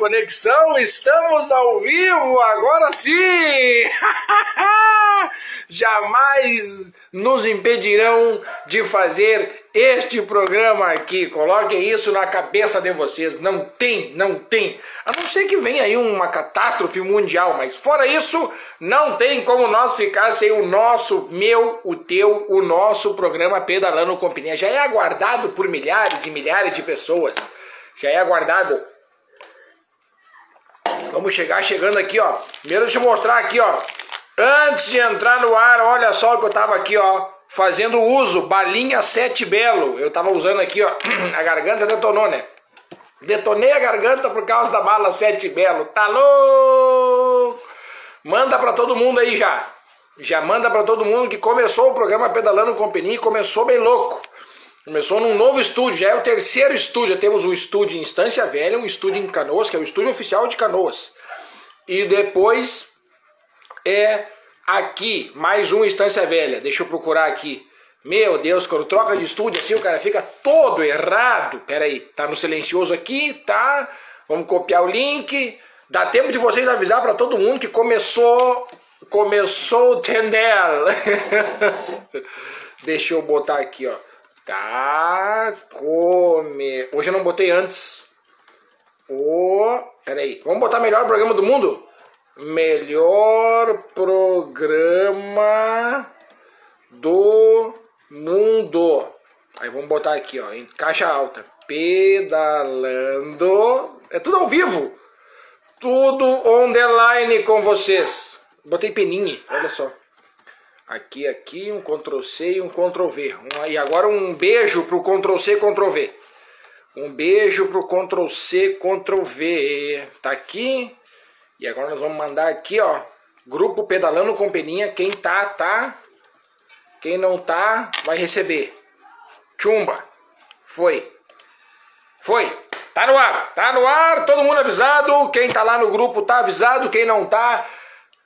conexão, estamos ao vivo, agora sim! Jamais nos impedirão de fazer este programa aqui. Coloquem isso na cabeça de vocês. Não tem, não tem. A não ser que venha aí uma catástrofe mundial, mas fora isso, não tem como nós ficar sem o nosso, meu, o teu, o nosso programa Pedalando Companhia. Já é aguardado por milhares e milhares de pessoas. Já é aguardado Vamos chegar chegando aqui, ó. Primeiro deixa eu mostrar aqui, ó. Antes de entrar no ar, olha só que eu tava aqui, ó. Fazendo uso, balinha 7 belo. Eu tava usando aqui, ó. A garganta detonou, né? Detonei a garganta por causa da bala 7 belo. Tá louco? Manda pra todo mundo aí já. Já manda pra todo mundo que começou o programa Pedalando com Peninha e começou bem louco. Começou num novo estúdio, já é o terceiro estúdio. Já temos um estúdio em Instância Velha, um estúdio em Canoas, que é o estúdio oficial de Canoas. E depois é aqui, mais um Instância Velha. Deixa eu procurar aqui. Meu Deus, quando troca de estúdio assim, o cara fica todo errado. Pera aí, tá no silencioso aqui, tá? Vamos copiar o link. Dá tempo de vocês avisar para todo mundo que começou começou o Tendel. Deixa eu botar aqui, ó. Tá come. Hoje eu não botei antes. O. Pera aí. Vamos botar melhor programa do mundo? Melhor programa do mundo. Aí vamos botar aqui, ó, em caixa alta. Pedalando. É tudo ao vivo. Tudo on the line com vocês. Botei peninha, olha só. Aqui, aqui, um Ctrl C e um Ctrl V. Um, e agora um beijo pro Ctrl C, Ctrl V. Um beijo pro Ctrl C, Ctrl V. Tá aqui. E agora nós vamos mandar aqui, ó. Grupo Pedalando com Peninha. Quem tá, tá. Quem não tá, vai receber. Chumba. Foi. Foi. Tá no ar. Tá no ar. Todo mundo avisado. Quem tá lá no grupo tá avisado. Quem não tá,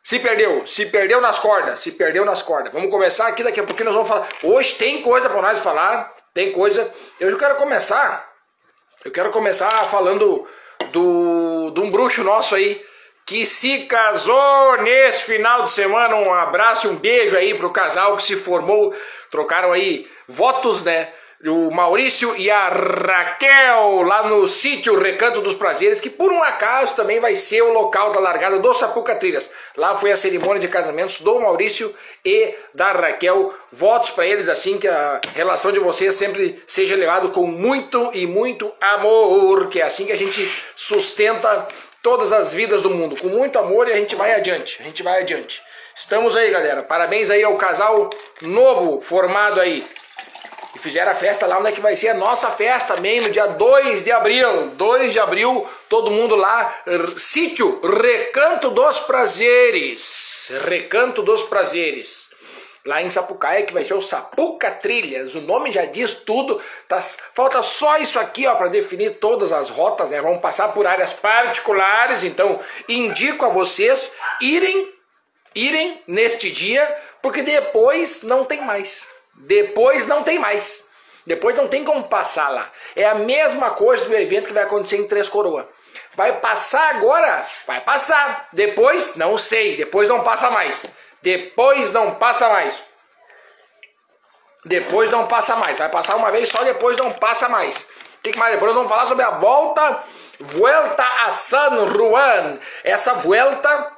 se perdeu, se perdeu nas cordas, se perdeu nas cordas. Vamos começar aqui daqui a pouquinho nós vamos falar. Hoje tem coisa para nós falar, tem coisa. Eu quero começar. Eu quero começar falando do de um bruxo nosso aí que se casou nesse final de semana. Um abraço, um beijo aí pro casal que se formou, trocaram aí votos, né? O Maurício e a Raquel lá no sítio Recanto dos Prazeres, que por um acaso também vai ser o local da largada do Sapuca Trilhas. Lá foi a cerimônia de casamentos do Maurício e da Raquel. Votos para eles assim que a relação de vocês sempre seja levada com muito e muito amor, que é assim que a gente sustenta todas as vidas do mundo, com muito amor e a gente vai adiante. A gente vai adiante. Estamos aí, galera. Parabéns aí ao casal novo formado aí. E fizeram a festa lá onde é que vai ser a nossa festa também, no dia 2 de abril. 2 de abril, todo mundo lá, sítio Recanto dos Prazeres. Recanto dos Prazeres. Lá em Sapucaia, que vai ser o Sapuca Trilhas. O nome já diz tudo. Tá, falta só isso aqui ó para definir todas as rotas. Né? Vamos passar por áreas particulares. Então, indico a vocês irem, irem neste dia, porque depois não tem mais. Depois não tem mais. Depois não tem como passar lá. É a mesma coisa do evento que vai acontecer em Três Coroas. Vai passar agora? Vai passar. Depois, não sei. Depois não passa mais. Depois não passa mais. Depois não passa mais. Vai passar uma vez só, depois não passa mais. O que mais? Depois vamos falar sobre a volta, Vuelta a San Juan. Essa volta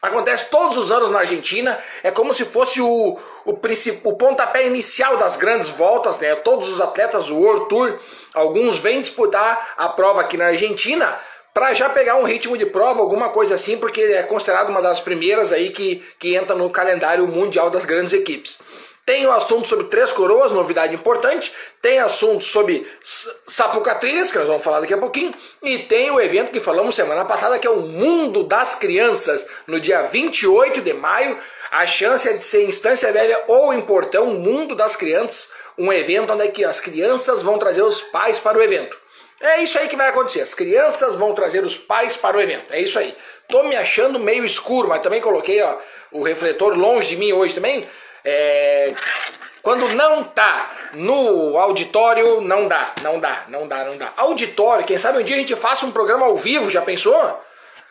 Acontece todos os anos na Argentina, é como se fosse o, o, o pontapé inicial das grandes voltas, né? Todos os atletas do World Tour, alguns vêm disputar a prova aqui na Argentina para já pegar um ritmo de prova, alguma coisa assim, porque é considerado uma das primeiras aí que, que entra no calendário mundial das grandes equipes. Tem o assunto sobre Três Coroas, novidade importante. Tem assunto sobre Sapucatrilhas, que nós vamos falar daqui a pouquinho. E tem o evento que falamos semana passada, que é o Mundo das Crianças, no dia 28 de maio. A chance é de ser Instância Velha ou em Portão, Mundo das Crianças. Um evento onde é que as crianças vão trazer os pais para o evento. É isso aí que vai acontecer. As crianças vão trazer os pais para o evento. É isso aí. Tô me achando meio escuro, mas também coloquei ó, o refletor longe de mim hoje também. É... Quando não tá no auditório, não dá, não dá, não dá, não dá. Auditório, quem sabe um dia a gente faça um programa ao vivo, já pensou?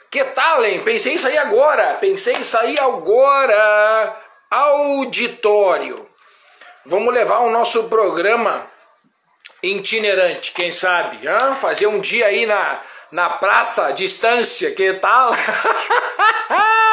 Que tal, hein? Pensei em sair agora, pensei em sair agora. Auditório. Vamos levar o nosso programa itinerante, quem sabe? Fazer um dia aí na, na praça, distância, que tal?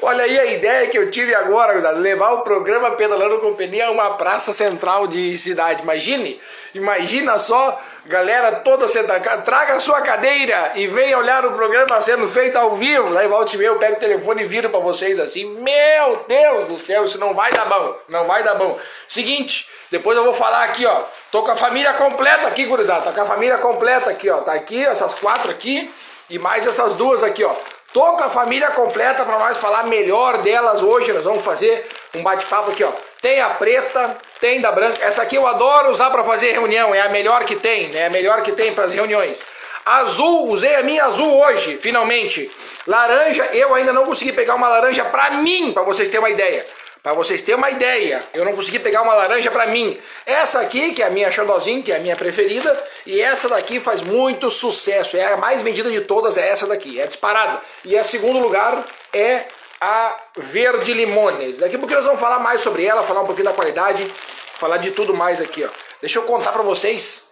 Olha aí a ideia que eu tive agora, levar o programa Pedalando Companhia a uma praça central de cidade. Imagine, imagina só, galera toda sentada, traga a sua cadeira e venha olhar o programa sendo feito ao vivo. Aí volte e eu pego o telefone e viro para vocês assim, meu Deus do céu, isso não vai dar bom, não vai dar bom. Seguinte, depois eu vou falar aqui, ó, tô com a família completa aqui, gurizada, tá com a família completa aqui, ó, tá aqui, essas quatro aqui e mais essas duas aqui, ó. Tô com a família completa para nós falar melhor delas hoje. Nós vamos fazer um bate-papo aqui, ó. Tem a preta, tem da branca. Essa aqui eu adoro usar para fazer reunião, é a melhor que tem, né? É a melhor que tem para as reuniões. Azul, usei a minha azul hoje, finalmente. Laranja, eu ainda não consegui pegar uma laranja para mim, para vocês terem uma ideia. Para vocês terem uma ideia, eu não consegui pegar uma laranja para mim. Essa aqui, que é a minha Xandozinho, que é a minha preferida, e essa daqui faz muito sucesso. É a mais vendida de todas, é essa daqui, é disparada. E a segundo lugar é a Verde Limones. Daqui a pouco nós vamos falar mais sobre ela, falar um pouquinho da qualidade, falar de tudo mais aqui, ó. Deixa eu contar para vocês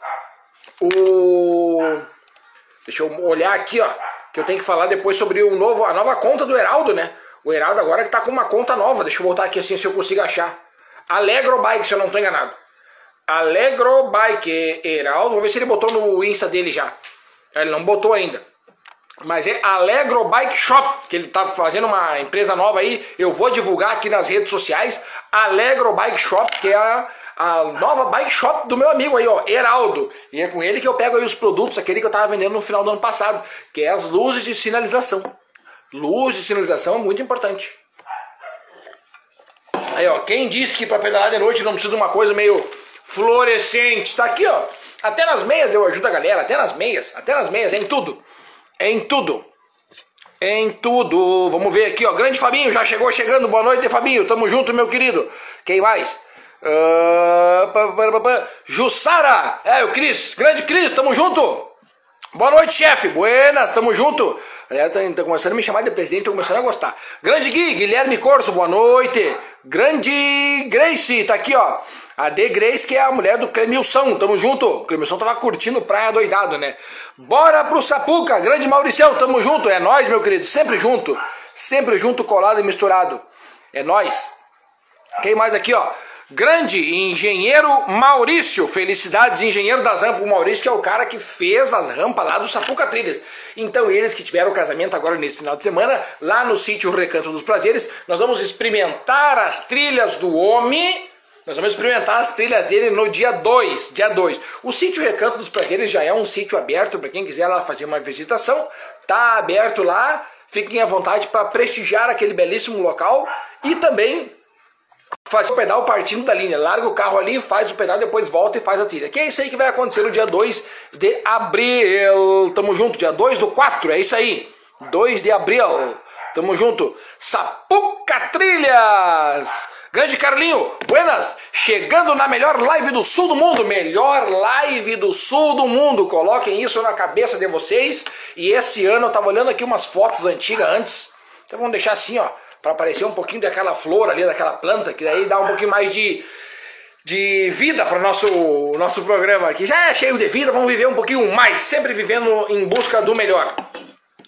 o... Deixa eu olhar aqui, ó, que eu tenho que falar depois sobre o novo, a nova conta do Heraldo, né? O Heraldo agora que tá com uma conta nova. Deixa eu voltar aqui assim se eu consigo achar. Alegro Bike, se eu não tô enganado. Alegro Bike Heraldo. Vou ver se ele botou no Insta dele já. Ele não botou ainda. Mas é Alegro Bike Shop, que ele tá fazendo uma empresa nova aí. Eu vou divulgar aqui nas redes sociais. Alegro Bike Shop, que é a, a nova bike shop do meu amigo aí, ó, Heraldo. E é com ele que eu pego aí os produtos, aquele que eu tava vendendo no final do ano passado, que é as luzes de sinalização. Luz de sinalização é muito importante. Aí, ó, quem disse que para pedalar de noite não precisa de uma coisa meio fluorescente? Tá aqui, ó. Até nas meias eu ajudo a galera, até nas meias, até nas meias, em tudo. Em tudo. Em tudo. Vamos ver aqui, ó. Grande Fabinho, já chegou chegando. Boa noite, Fabinho. Tamo junto, meu querido. Quem mais? Uh, Jussara. É, o Cris. Grande Cris, tamo junto. Boa noite, chefe. Buenas, tamo junto. Galera tá, tá, começando a me chamar de presidente, tô começando a gostar. Grande Gui, Guilherme Corso, boa noite. Grande Grace, tá aqui, ó. A D Grace, que é a mulher do Clemilson, tamo junto. O Clemilson tava curtindo praia doidado, né? Bora pro Sapuca, grande Mauricião, tamo junto. É nós, meu querido, sempre junto. Sempre junto, colado e misturado. É nós. Quem mais aqui, ó? Grande engenheiro Maurício, felicidades, engenheiro das rampas. O Maurício que é o cara que fez as rampas lá do Sapuca Trilhas. Então eles que tiveram o casamento agora nesse final de semana, lá no sítio Recanto dos Prazeres, nós vamos experimentar as trilhas do homem. Nós vamos experimentar as trilhas dele no dia 2, dia 2. O sítio Recanto dos Prazeres já é um sítio aberto para quem quiser lá fazer uma visitação. Tá aberto lá, fiquem à vontade para prestigiar aquele belíssimo local e também faz o pedal partindo da linha. Larga o carro ali, faz o pedal, depois volta e faz a trilha. Que é isso aí que vai acontecer no dia 2 de abril. Tamo junto, dia 2 do 4, é isso aí. 2 de abril. Tamo junto. Sapuca Trilhas. Grande Carlinho, buenas! Chegando na melhor live do sul do mundo, melhor live do sul do mundo. Coloquem isso na cabeça de vocês. E esse ano eu tava olhando aqui umas fotos antigas antes. Então vamos deixar assim, ó para aparecer um pouquinho daquela flor ali, daquela planta, que daí dá um pouquinho mais de, de vida para o nosso, nosso programa aqui. Já é cheio de vida, vamos viver um pouquinho mais, sempre vivendo em busca do melhor.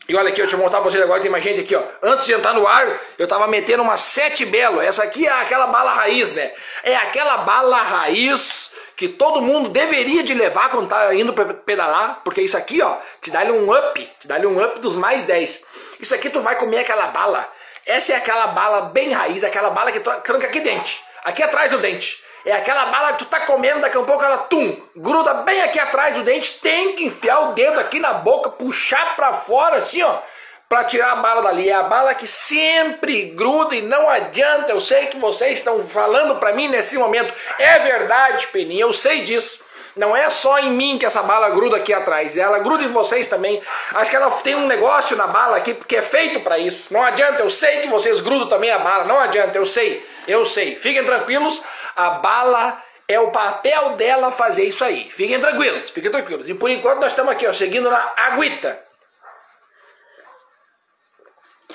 E olha aqui, eu deixa eu mostrar pra vocês agora, tem mais gente aqui, ó. Antes de entrar no ar, eu tava metendo uma sete belo. Essa aqui é aquela bala raiz, né? É aquela bala raiz que todo mundo deveria de levar quando tá indo pedalar, porque isso aqui, ó, te dá um up, te dá um up dos mais 10. Isso aqui tu vai comer aquela bala essa é aquela bala bem raiz, aquela bala que tranca aqui dente, aqui atrás do dente. É aquela bala que tu tá comendo, daqui a pouco ela tum, gruda bem aqui atrás do dente, tem que enfiar o dedo aqui na boca, puxar para fora assim, ó, para tirar a bala dali. É a bala que sempre gruda e não adianta. Eu sei que vocês estão falando para mim nesse momento. É verdade, Peninha, eu sei disso. Não é só em mim que essa bala gruda aqui atrás, ela gruda em vocês também. Acho que ela tem um negócio na bala aqui que é feito para isso. Não adianta, eu sei que vocês grudam também a bala, não adianta, eu sei. Eu sei. Fiquem tranquilos, a bala é o papel dela fazer isso aí. Fiquem tranquilos, fiquem tranquilos. E por enquanto nós estamos aqui, ó, seguindo na aguita.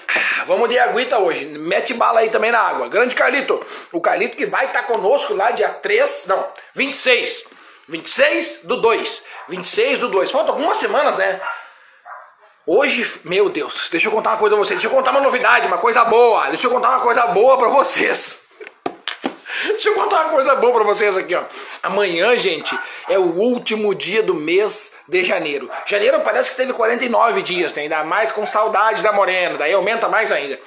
Ah, vamos de aguita hoje. Mete bala aí também na água. Grande Carlito. O Carlito que vai estar conosco lá dia 3, não, 26. 26 do 2. 26 do 2. Faltam algumas semanas, né? Hoje, meu Deus, deixa eu contar uma coisa pra vocês. Deixa eu contar uma novidade, uma coisa boa. Deixa eu contar uma coisa boa pra vocês. Deixa eu contar uma coisa boa pra vocês aqui, ó. Amanhã, gente, é o último dia do mês de janeiro. Janeiro parece que teve 49 dias, né? ainda mais com saudade da Morena, daí aumenta mais ainda.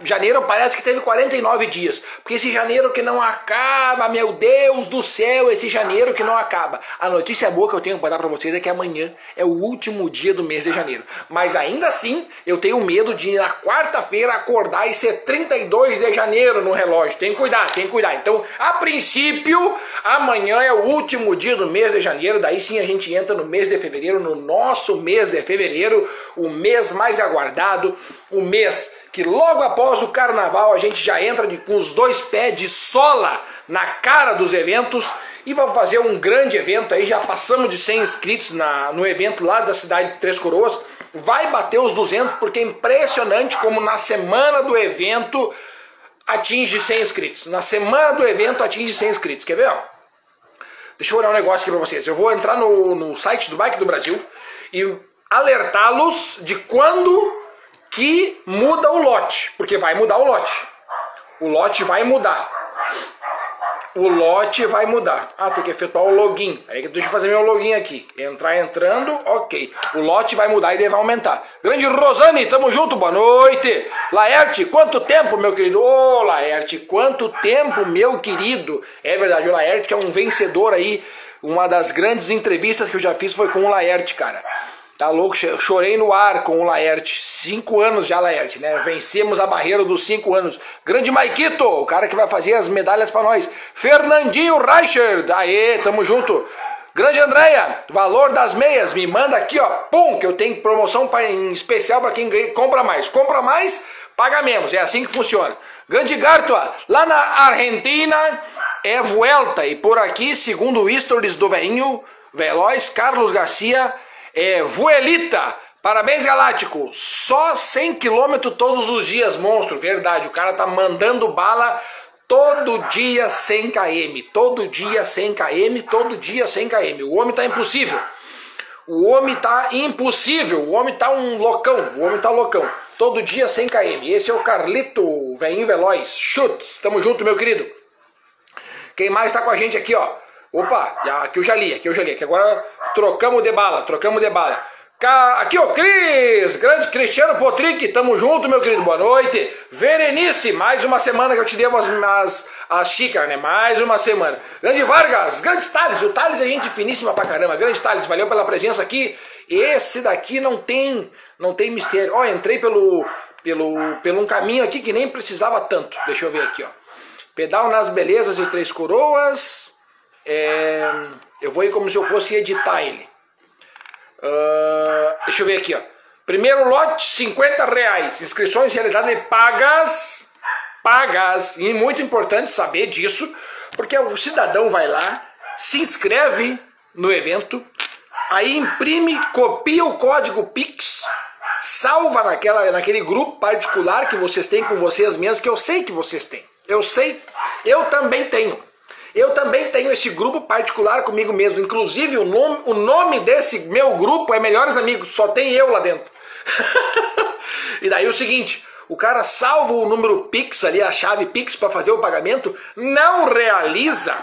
Janeiro parece que teve 49 dias, porque esse janeiro que não acaba, meu Deus do céu, esse janeiro que não acaba. A notícia boa que eu tenho para dar para vocês é que amanhã é o último dia do mês de janeiro. Mas ainda assim, eu tenho medo de na quarta-feira acordar e ser 32 de janeiro no relógio. Tem que cuidar, tem que cuidar. Então, a princípio, amanhã é o último dia do mês de janeiro, daí sim a gente entra no mês de fevereiro, no nosso mês de fevereiro, o mês mais aguardado, o mês que logo após o carnaval a gente já entra de, com os dois pés de sola na cara dos eventos e vamos fazer um grande evento aí, já passamos de 100 inscritos na, no evento lá da cidade de Três Coroas, vai bater os 200 porque é impressionante como na semana do evento atinge 100 inscritos. Na semana do evento atinge 100 inscritos. Quer ver? Ó? Deixa eu olhar um negócio aqui para vocês. Eu vou entrar no, no site do Bike do Brasil e alertá-los de quando que muda o lote, porque vai mudar o lote. O lote vai mudar. O lote vai mudar. Ah, tem que efetuar o login. Aí deixa eu fazer meu login aqui. Entrar entrando, ok. O lote vai mudar e ele vai aumentar. Grande Rosane, tamo junto, boa noite. Laerte, quanto tempo, meu querido? Ô, oh, Laerte, quanto tempo, meu querido. É verdade, o Laerte que é um vencedor aí. Uma das grandes entrevistas que eu já fiz foi com o Laerte, cara. Tá louco? chorei no ar com o Laerte. Cinco anos já, Laerte, né? Vencemos a barreira dos cinco anos. Grande Maikito, o cara que vai fazer as medalhas para nós. Fernandinho Reicher, aê, tamo junto. Grande Andréia, valor das meias, me manda aqui, ó, pum, que eu tenho promoção pra, em especial para quem compra mais. Compra mais, paga menos, é assim que funciona. Grande Gartua, lá na Argentina é Vuelta, e por aqui, segundo o stories do veinho veloz, Carlos Garcia, é, Vuelita, parabéns Galáctico, só 100 km todos os dias, monstro, verdade, o cara tá mandando bala todo dia 100 km, todo dia 100 km, todo dia 100 km, o homem tá impossível. O homem tá impossível, o homem tá um loucão, o homem tá loucão. Todo dia 100 km. Esse é o Carlito, velhinho veloz. Chutes, tamo junto, meu querido. Quem mais tá com a gente aqui, ó? Opa, aqui eu já li, aqui eu já li. Aqui agora trocamos de bala, trocamos de bala. Aqui, ó, Cris, grande Cristiano Potric, tamo junto, meu querido, boa noite. Verenice, mais uma semana que eu te devo as, as, as xícaras, né? Mais uma semana. Grande Vargas, grande Thales, o Thales é gente finíssima pra caramba. Grande Thales, valeu pela presença aqui. Esse daqui não tem, não tem mistério. Ó, entrei pelo, pelo, pelo um caminho aqui que nem precisava tanto. Deixa eu ver aqui, ó. Pedal nas belezas de Três Coroas. É, eu vou ir como se eu fosse editar ele. Uh, deixa eu ver aqui, ó. Primeiro lote, 50 reais. Inscrições realizadas pagas. Pagas. E muito importante saber disso, porque o cidadão vai lá, se inscreve no evento, aí imprime, copia o código Pix, salva naquela, naquele grupo particular que vocês têm com vocês mesmos, que eu sei que vocês têm. Eu sei, eu também tenho. Eu também tenho esse grupo particular comigo mesmo. Inclusive, o nome, o nome desse meu grupo é Melhores Amigos. Só tem eu lá dentro. e daí o seguinte. O cara salva o número Pix ali, a chave Pix para fazer o pagamento, não realiza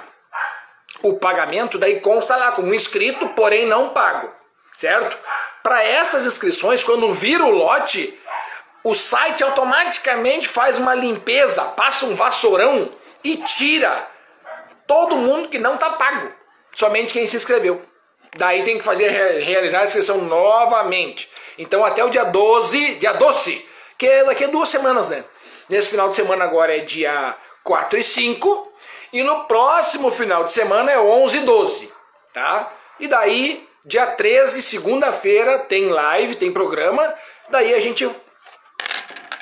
o pagamento, daí consta lá como inscrito, porém não pago, certo? Para essas inscrições, quando vira o lote, o site automaticamente faz uma limpeza, passa um vassourão e tira todo mundo que não está pago, somente quem se inscreveu. Daí tem que fazer realizar a inscrição novamente. Então até o dia 12, dia 12, que é daqui a duas semanas, né? Nesse final de semana agora é dia 4 e 5, e no próximo final de semana é 11 e 12, tá? E daí, dia 13, segunda-feira, tem live, tem programa, daí a gente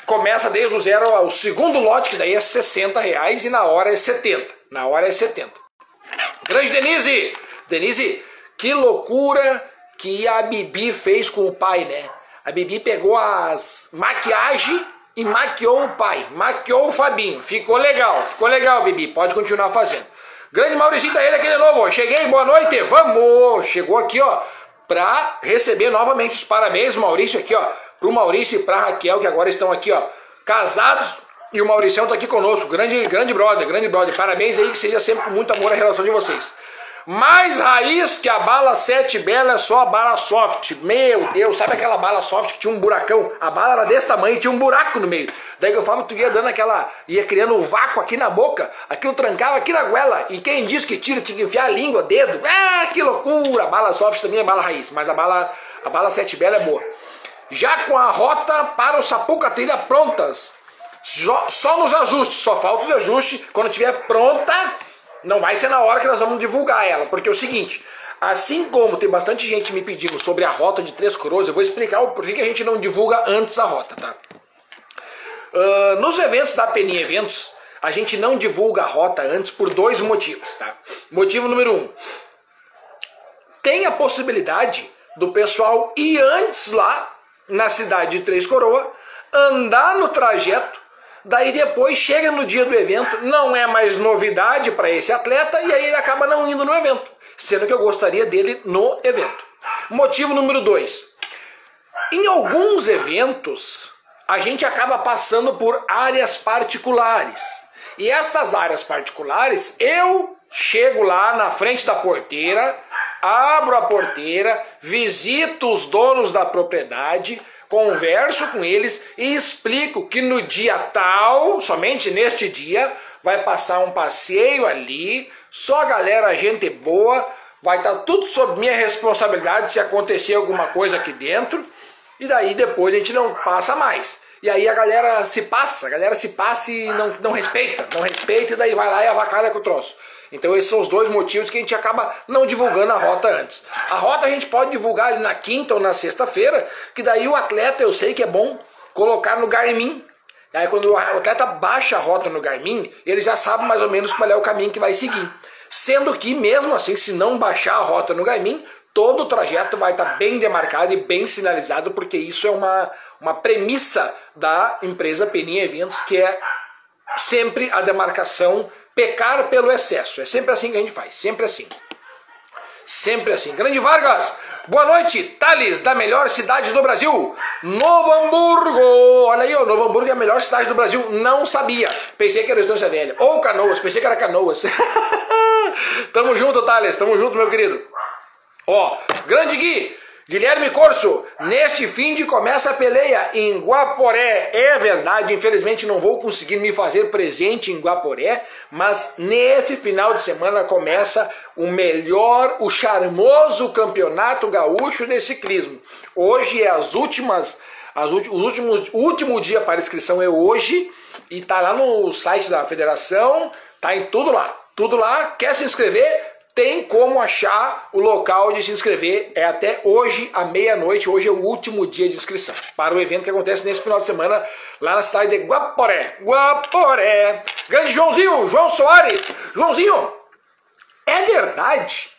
começa desde o zero ao segundo lote, que daí é 60 reais e na hora é 70. Na hora é 70. Grande Denise! Denise, que loucura que a Bibi fez com o pai, né? A Bibi pegou as maquiagem e maquiou o pai, maquiou o Fabinho. Ficou legal, ficou legal, Bibi. Pode continuar fazendo. Grande Mauricinho da ele aqui de novo. Cheguei, boa noite, vamos! Chegou aqui, ó, pra receber novamente os parabéns, Maurício, aqui, ó, pro Maurício e pra Raquel, que agora estão aqui, ó, casados. E o Mauricião tá aqui conosco, grande, grande brother, grande brother. Parabéns aí, que seja sempre com muito amor a relação de vocês. Mais raiz que a bala 7 Bela é só a bala soft. Meu Deus, sabe aquela bala soft que tinha um buracão? A bala era desse tamanho tinha um buraco no meio. Daí que eu falo, tu ia dando aquela. ia criando um vácuo aqui na boca, aquilo trancava aqui na goela. E quem diz que tira, tinha que enfiar a língua, dedo. Ah, que loucura! A bala soft também é bala raiz, mas a bala, a bala 7 Bela é boa. Já com a rota para o Sapuca Trilha prontas. Só nos ajustes, só falta os ajustes. Quando estiver pronta, não vai ser na hora que nós vamos divulgar ela, porque é o seguinte, assim como tem bastante gente me pedindo sobre a rota de Três Coroas, eu vou explicar o porquê que a gente não divulga antes a rota, tá? Uh, nos eventos da Peninha Eventos, a gente não divulga a rota antes por dois motivos, tá? Motivo número um, tem a possibilidade do pessoal ir antes lá na cidade de Três Coroas, andar no trajeto Daí depois chega no dia do evento, não é mais novidade para esse atleta e aí ele acaba não indo no evento, sendo que eu gostaria dele no evento. Motivo número dois: em alguns eventos a gente acaba passando por áreas particulares. E estas áreas particulares, eu chego lá na frente da porteira, abro a porteira, visito os donos da propriedade, converso com eles e explico que no dia tal, somente neste dia, vai passar um passeio ali, só galera, gente boa, vai estar tá tudo sob minha responsabilidade se acontecer alguma coisa aqui dentro, e daí depois a gente não passa mais. E aí a galera se passa, a galera se passa e não, não respeita, não respeita, e daí vai lá e avacalha com o troço. Então esses são os dois motivos que a gente acaba não divulgando a rota antes. A rota a gente pode divulgar ali na quinta ou na sexta-feira, que daí o atleta eu sei que é bom colocar no Garmin. Aí quando o atleta baixa a rota no Garmin, ele já sabe mais ou menos qual é o caminho que vai seguir. Sendo que mesmo assim, se não baixar a rota no Garmin, todo o trajeto vai estar bem demarcado e bem sinalizado, porque isso é uma, uma premissa da empresa Peninha Eventos, que é sempre a demarcação pecar pelo excesso. É sempre assim que a gente faz, sempre assim. Sempre assim. Grande Vargas, boa noite. Thales, da melhor cidade do Brasil, Novo Hamburgo. Olha aí, ó, Novo Hamburgo é a melhor cidade do Brasil. Não sabia. Pensei que era Estância Velha. Ou Canoas, pensei que era Canoas. tamo junto, Thales, tamo junto, meu querido. Ó, grande Gui, Guilherme Corso, neste fim de começa a peleia em Guaporé. É verdade, infelizmente não vou conseguir me fazer presente em Guaporé, mas nesse final de semana começa o melhor, o charmoso campeonato gaúcho de ciclismo. Hoje é as últimas, as os últimos, o último dia para inscrição é hoje e tá lá no site da federação, tá em tudo lá. Tudo lá, quer se inscrever? Tem como achar o local de se inscrever. É até hoje, à meia-noite. Hoje é o último dia de inscrição para o evento que acontece nesse final de semana lá na cidade de Guaporé. Guaporé. Grande Joãozinho, João Soares. Joãozinho, é verdade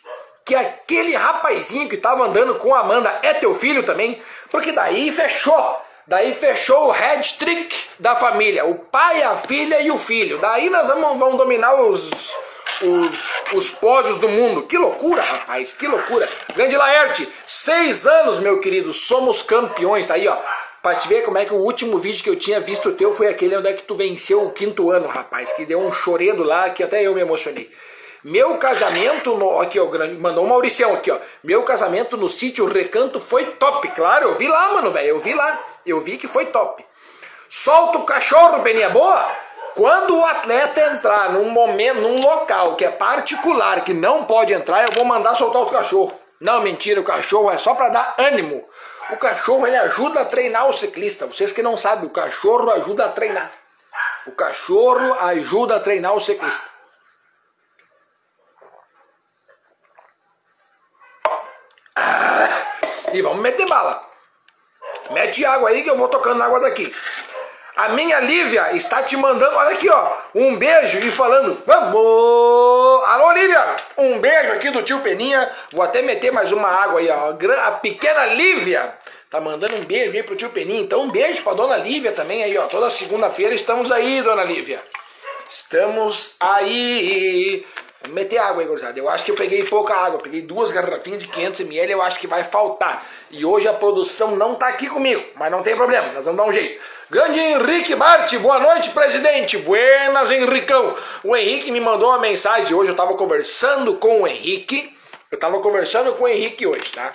que aquele rapazinho que estava andando com a Amanda é teu filho também? Porque daí fechou. Daí fechou o head trick da família. O pai, a filha e o filho. Daí nós vamos, vamos dominar os os, os pódios do mundo. Que loucura, rapaz, que loucura. Grande Laerte, seis anos, meu querido, somos campeões. Tá aí, ó. Pra te ver como é que o último vídeo que eu tinha visto teu foi aquele onde é que tu venceu o quinto ano, rapaz. Que deu um choredo lá que até eu me emocionei. Meu casamento no. Aqui, ó, grande. Mandou o Mauricião aqui, ó. Meu casamento no sítio Recanto foi top. Claro, eu vi lá, mano, velho. Eu vi lá. Eu vi que foi top. Solta o cachorro, Peninha Boa! Quando o atleta entrar num momento, num local que é particular, que não pode entrar, eu vou mandar soltar os cachorros. Não, mentira, o cachorro é só para dar ânimo. O cachorro ele ajuda a treinar o ciclista. Vocês que não sabem, o cachorro ajuda a treinar. O cachorro ajuda a treinar o ciclista. Ah, e vamos meter bala. Mete água aí que eu vou tocando água daqui. A minha Lívia está te mandando, olha aqui, ó, um beijo e falando, vamos! Alô, Lívia! Um beijo aqui do tio Peninha. Vou até meter mais uma água aí, ó. A pequena Lívia tá mandando um beijo aí pro tio Peninha. Então, um beijo pra dona Lívia também aí, ó. Toda segunda-feira estamos aí, dona Lívia. Estamos aí. Vamos meter água aí, gurizada. Eu acho que eu peguei pouca água. peguei duas garrafinhas de 500ml. Eu acho que vai faltar. E hoje a produção não tá aqui comigo. Mas não tem problema. Nós vamos dar um jeito. Grande Henrique Bart. Boa noite, presidente. Buenas, Henricão. O Henrique me mandou uma mensagem hoje. Eu tava conversando com o Henrique. Eu tava conversando com o Henrique hoje, tá?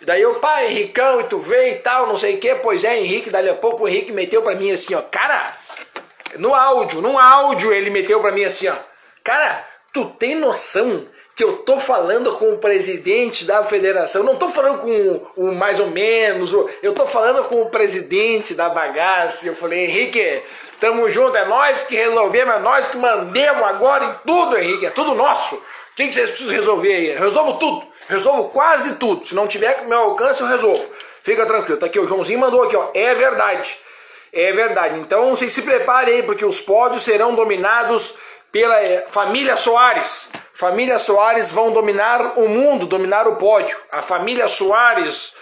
E daí eu, pá, Henricão, e tu veio e tal, não sei o que. Pois é, Henrique. Dali a pouco o Henrique meteu pra mim assim, ó. Cara, no áudio, no áudio ele meteu pra mim assim, ó. Cara, tu tem noção que eu tô falando com o presidente da federação? Não tô falando com o, mais ou menos, eu tô falando com o presidente da bagaça. Eu falei, Henrique, tamo junto, é nós que resolvemos, é nós que mandemos agora em tudo, Henrique, é tudo nosso. O que vocês precisam resolver aí? Eu resolvo tudo, resolvo quase tudo. Se não tiver com meu alcance, eu resolvo. Fica tranquilo, tá aqui, o Joãozinho mandou aqui, ó, é verdade. É verdade. Então vocês se preparem porque os pódios serão dominados pela eh, família Soares. Família Soares vão dominar o mundo, dominar o pódio. A família Soares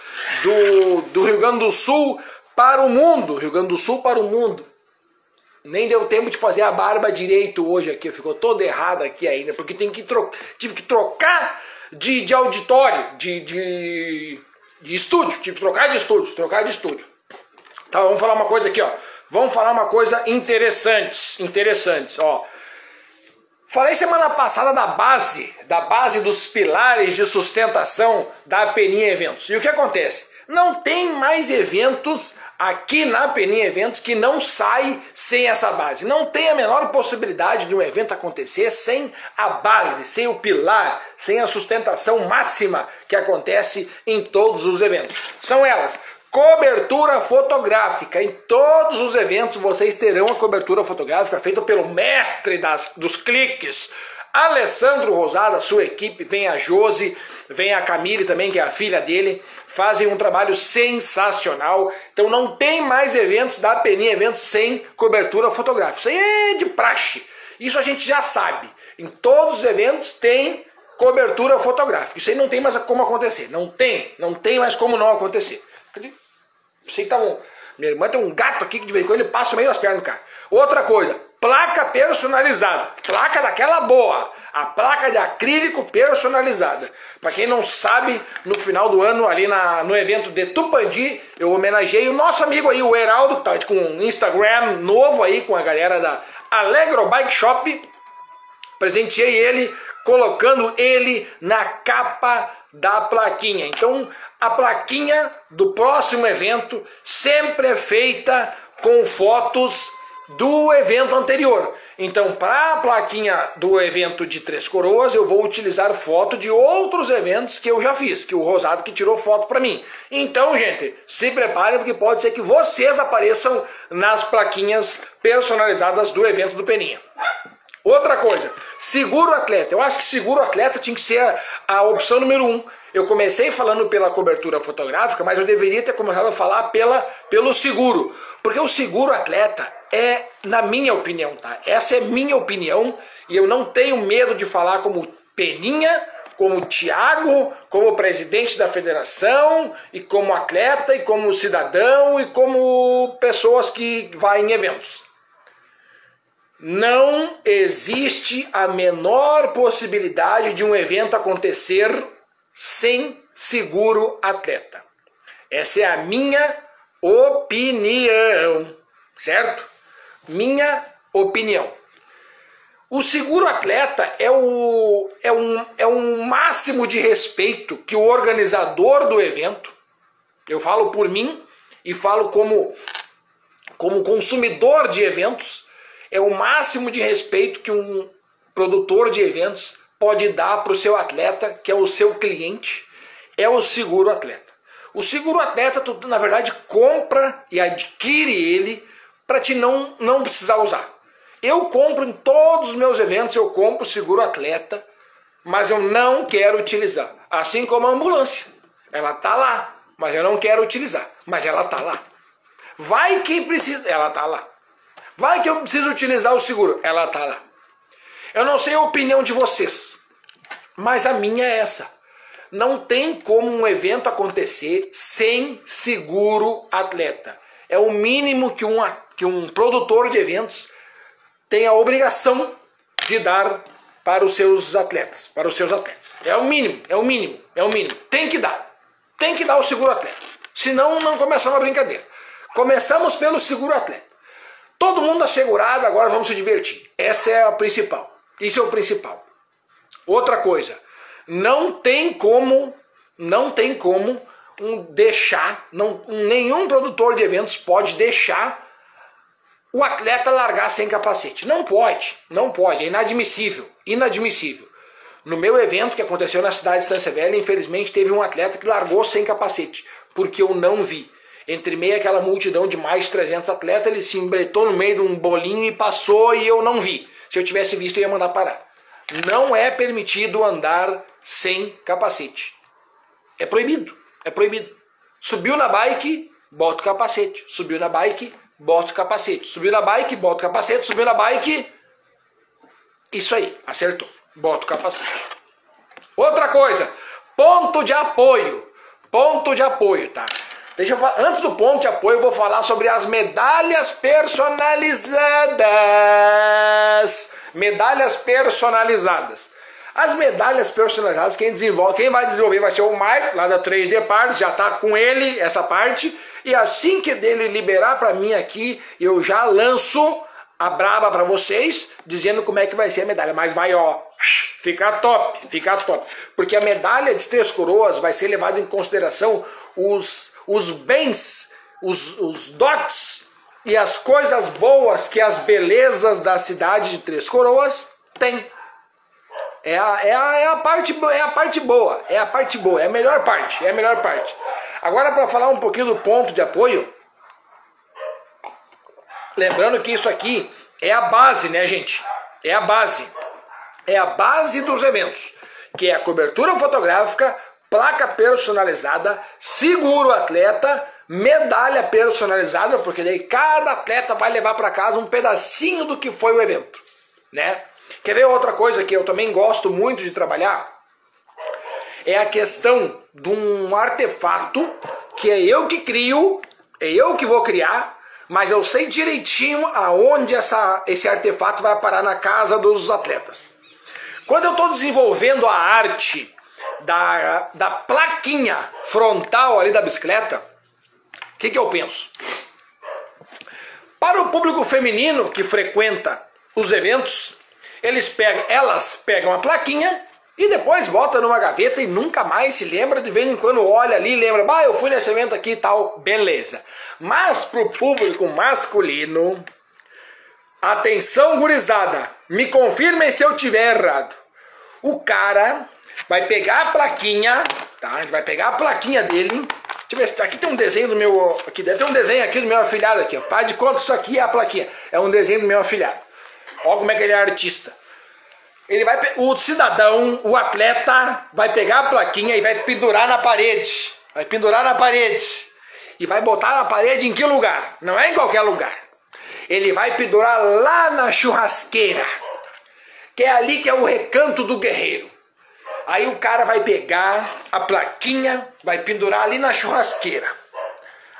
do, do Rio Grande do Sul para o mundo. Rio Grande do Sul para o mundo. Nem deu tempo de fazer a barba direito hoje aqui, ficou toda errada aqui ainda, porque tem que tive que trocar de, de auditório, de, de, de estúdio, tive que trocar de estúdio, trocar de estúdio. Tá, vamos falar uma coisa aqui, ó. Vamos falar uma coisa interessante, interessantes, ó. Falei semana passada da base, da base dos pilares de sustentação da Peninha Eventos. E o que acontece? Não tem mais eventos aqui na Peninha Eventos que não sai sem essa base. Não tem a menor possibilidade de um evento acontecer sem a base, sem o pilar, sem a sustentação máxima que acontece em todos os eventos. São elas: Cobertura fotográfica. Em todos os eventos vocês terão a cobertura fotográfica feita pelo mestre das, dos cliques, Alessandro Rosada, sua equipe, vem a Josi, vem a Camille também, que é a filha dele, fazem um trabalho sensacional. Então não tem mais eventos da Peninha Eventos sem cobertura fotográfica. Isso aí é de praxe. Isso a gente já sabe. Em todos os eventos tem cobertura fotográfica. Isso aí não tem mais como acontecer. Não tem, não tem mais como não acontecer. Sei que tá um. Minha irmã tem um gato aqui que de vez em quando ele passa meio as pernas do cara. Outra coisa, placa personalizada. Placa daquela boa. A placa de acrílico personalizada. Para quem não sabe, no final do ano, ali na, no evento de Tupandi, eu homenageei o nosso amigo aí, o Heraldo, que tá com um Instagram novo aí com a galera da Alegro Bike Shop. Presenteei ele, colocando ele na capa da plaquinha. Então, a plaquinha do próximo evento sempre é feita com fotos do evento anterior. Então, para a plaquinha do evento de Três Coroas, eu vou utilizar foto de outros eventos que eu já fiz, que o Rosado que tirou foto para mim. Então, gente, se preparem porque pode ser que vocês apareçam nas plaquinhas personalizadas do evento do Peninha. Outra coisa, seguro atleta. Eu acho que seguro atleta tinha que ser a, a, opção número um. Eu comecei falando pela cobertura fotográfica, mas eu deveria ter começado a falar pela, pelo seguro. Porque o seguro atleta é, na minha opinião, tá? Essa é minha opinião e eu não tenho medo de falar como Peninha, como Tiago, como presidente da federação, e como atleta, e como cidadão, e como pessoas que vão em eventos. Não existe a menor possibilidade de um evento acontecer sem seguro atleta. Essa é a minha opinião, certo? Minha opinião. O seguro atleta é o, é, um, é um máximo de respeito que o organizador do evento, eu falo por mim e falo como, como consumidor de eventos, é o máximo de respeito que um produtor de eventos pode dar para o seu atleta, que é o seu cliente, é o seguro atleta. O seguro atleta, tu, na verdade, compra e adquire ele para te não, não precisar usar. Eu compro em todos os meus eventos, eu compro seguro atleta, mas eu não quero utilizar. Assim como a ambulância. Ela tá lá, mas eu não quero utilizar, mas ela tá lá. Vai que precisa. Ela tá lá. Vai que eu preciso utilizar o seguro. Ela tá lá. Eu não sei a opinião de vocês, mas a minha é essa. Não tem como um evento acontecer sem seguro atleta. É o mínimo que um, que um produtor de eventos tem a obrigação de dar para os seus atletas, para os seus atletas. É o mínimo, é o mínimo, é o mínimo. Tem que dar. Tem que dar o seguro atleta. Senão não começamos a brincadeira. Começamos pelo seguro atleta. Todo mundo assegurado, agora vamos se divertir. Essa é a principal. Isso é o principal. Outra coisa, não tem como, não tem como um deixar, não, nenhum produtor de eventos pode deixar o atleta largar sem capacete. Não pode, não pode, é inadmissível, inadmissível. No meu evento que aconteceu na cidade de Estância Velha, infelizmente teve um atleta que largou sem capacete, porque eu não vi. Entre meio aquela multidão de mais de 300 atletas, ele se embretou no meio de um bolinho e passou e eu não vi. Se eu tivesse visto, eu ia mandar parar. Não é permitido andar sem capacete. É proibido. É proibido. Subiu na bike, bota o capacete. Subiu na bike, bota o capacete. Subiu na bike, bota o capacete. Subiu na bike. Isso aí, acertou. Bota o capacete. Outra coisa, ponto de apoio. Ponto de apoio, tá? Deixa eu falar, antes do ponto de apoio, eu vou falar sobre as medalhas personalizadas. Medalhas personalizadas. As medalhas personalizadas, quem desenvolve, quem vai desenvolver vai ser o Mike, lá da 3D Parts, já tá com ele essa parte. E assim que dele liberar para mim aqui, eu já lanço a braba para vocês, dizendo como é que vai ser a medalha. Mas vai, ó, fica top, fica top. Porque a medalha de Três Coroas vai ser levada em consideração os, os bens, os, os dotes e as coisas boas que as belezas da cidade de Três Coroas têm. É a, é, a, é, a parte, é a parte boa, é a parte boa, é a melhor parte, é a melhor parte. Agora, para falar um pouquinho do ponto de apoio, lembrando que isso aqui é a base, né, gente? É a base. É a base dos eventos, que é a cobertura fotográfica, placa personalizada, seguro atleta, medalha personalizada, porque daí cada atleta vai levar para casa um pedacinho do que foi o evento, né? Quer ver outra coisa que eu também gosto muito de trabalhar? É a questão de um artefato que é eu que crio, é eu que vou criar, mas eu sei direitinho aonde essa, esse artefato vai parar na casa dos atletas. Quando eu estou desenvolvendo a arte da, da plaquinha frontal ali da bicicleta, o que, que eu penso? Para o público feminino que frequenta os eventos, eles pegam, elas pegam a plaquinha e depois botam numa gaveta e nunca mais se lembra, de vez em quando olha ali e lembra, bah, eu fui nesse evento aqui e tal, beleza. Mas pro público masculino, atenção gurizada, me confirmem se eu tiver errado. O cara vai pegar a plaquinha, tá? Vai pegar a plaquinha dele. Deixa eu ver, aqui tem um desenho do meu, aqui deve ter um desenho aqui do meu afilhado aqui, ó. Pai de conta isso aqui é a plaquinha. É um desenho do meu afilhado. Olha como é que ele é artista. Ele vai, o cidadão, o atleta, vai pegar a plaquinha e vai pendurar na parede. Vai pendurar na parede. E vai botar na parede em que lugar? Não é em qualquer lugar. Ele vai pendurar lá na churrasqueira. Que é ali que é o recanto do guerreiro. Aí o cara vai pegar a plaquinha, vai pendurar ali na churrasqueira.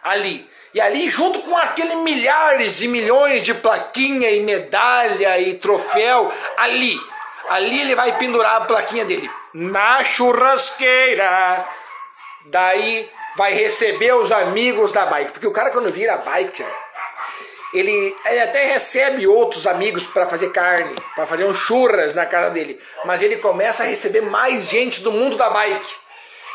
Ali. E ali, junto com aquele milhares e milhões de plaquinha e medalha e troféu, ali Ali ele vai pendurar a plaquinha dele. Na churrasqueira. Daí vai receber os amigos da bike. Porque o cara quando vira bike, ele, ele até recebe outros amigos para fazer carne, para fazer um churras na casa dele. Mas ele começa a receber mais gente do mundo da bike.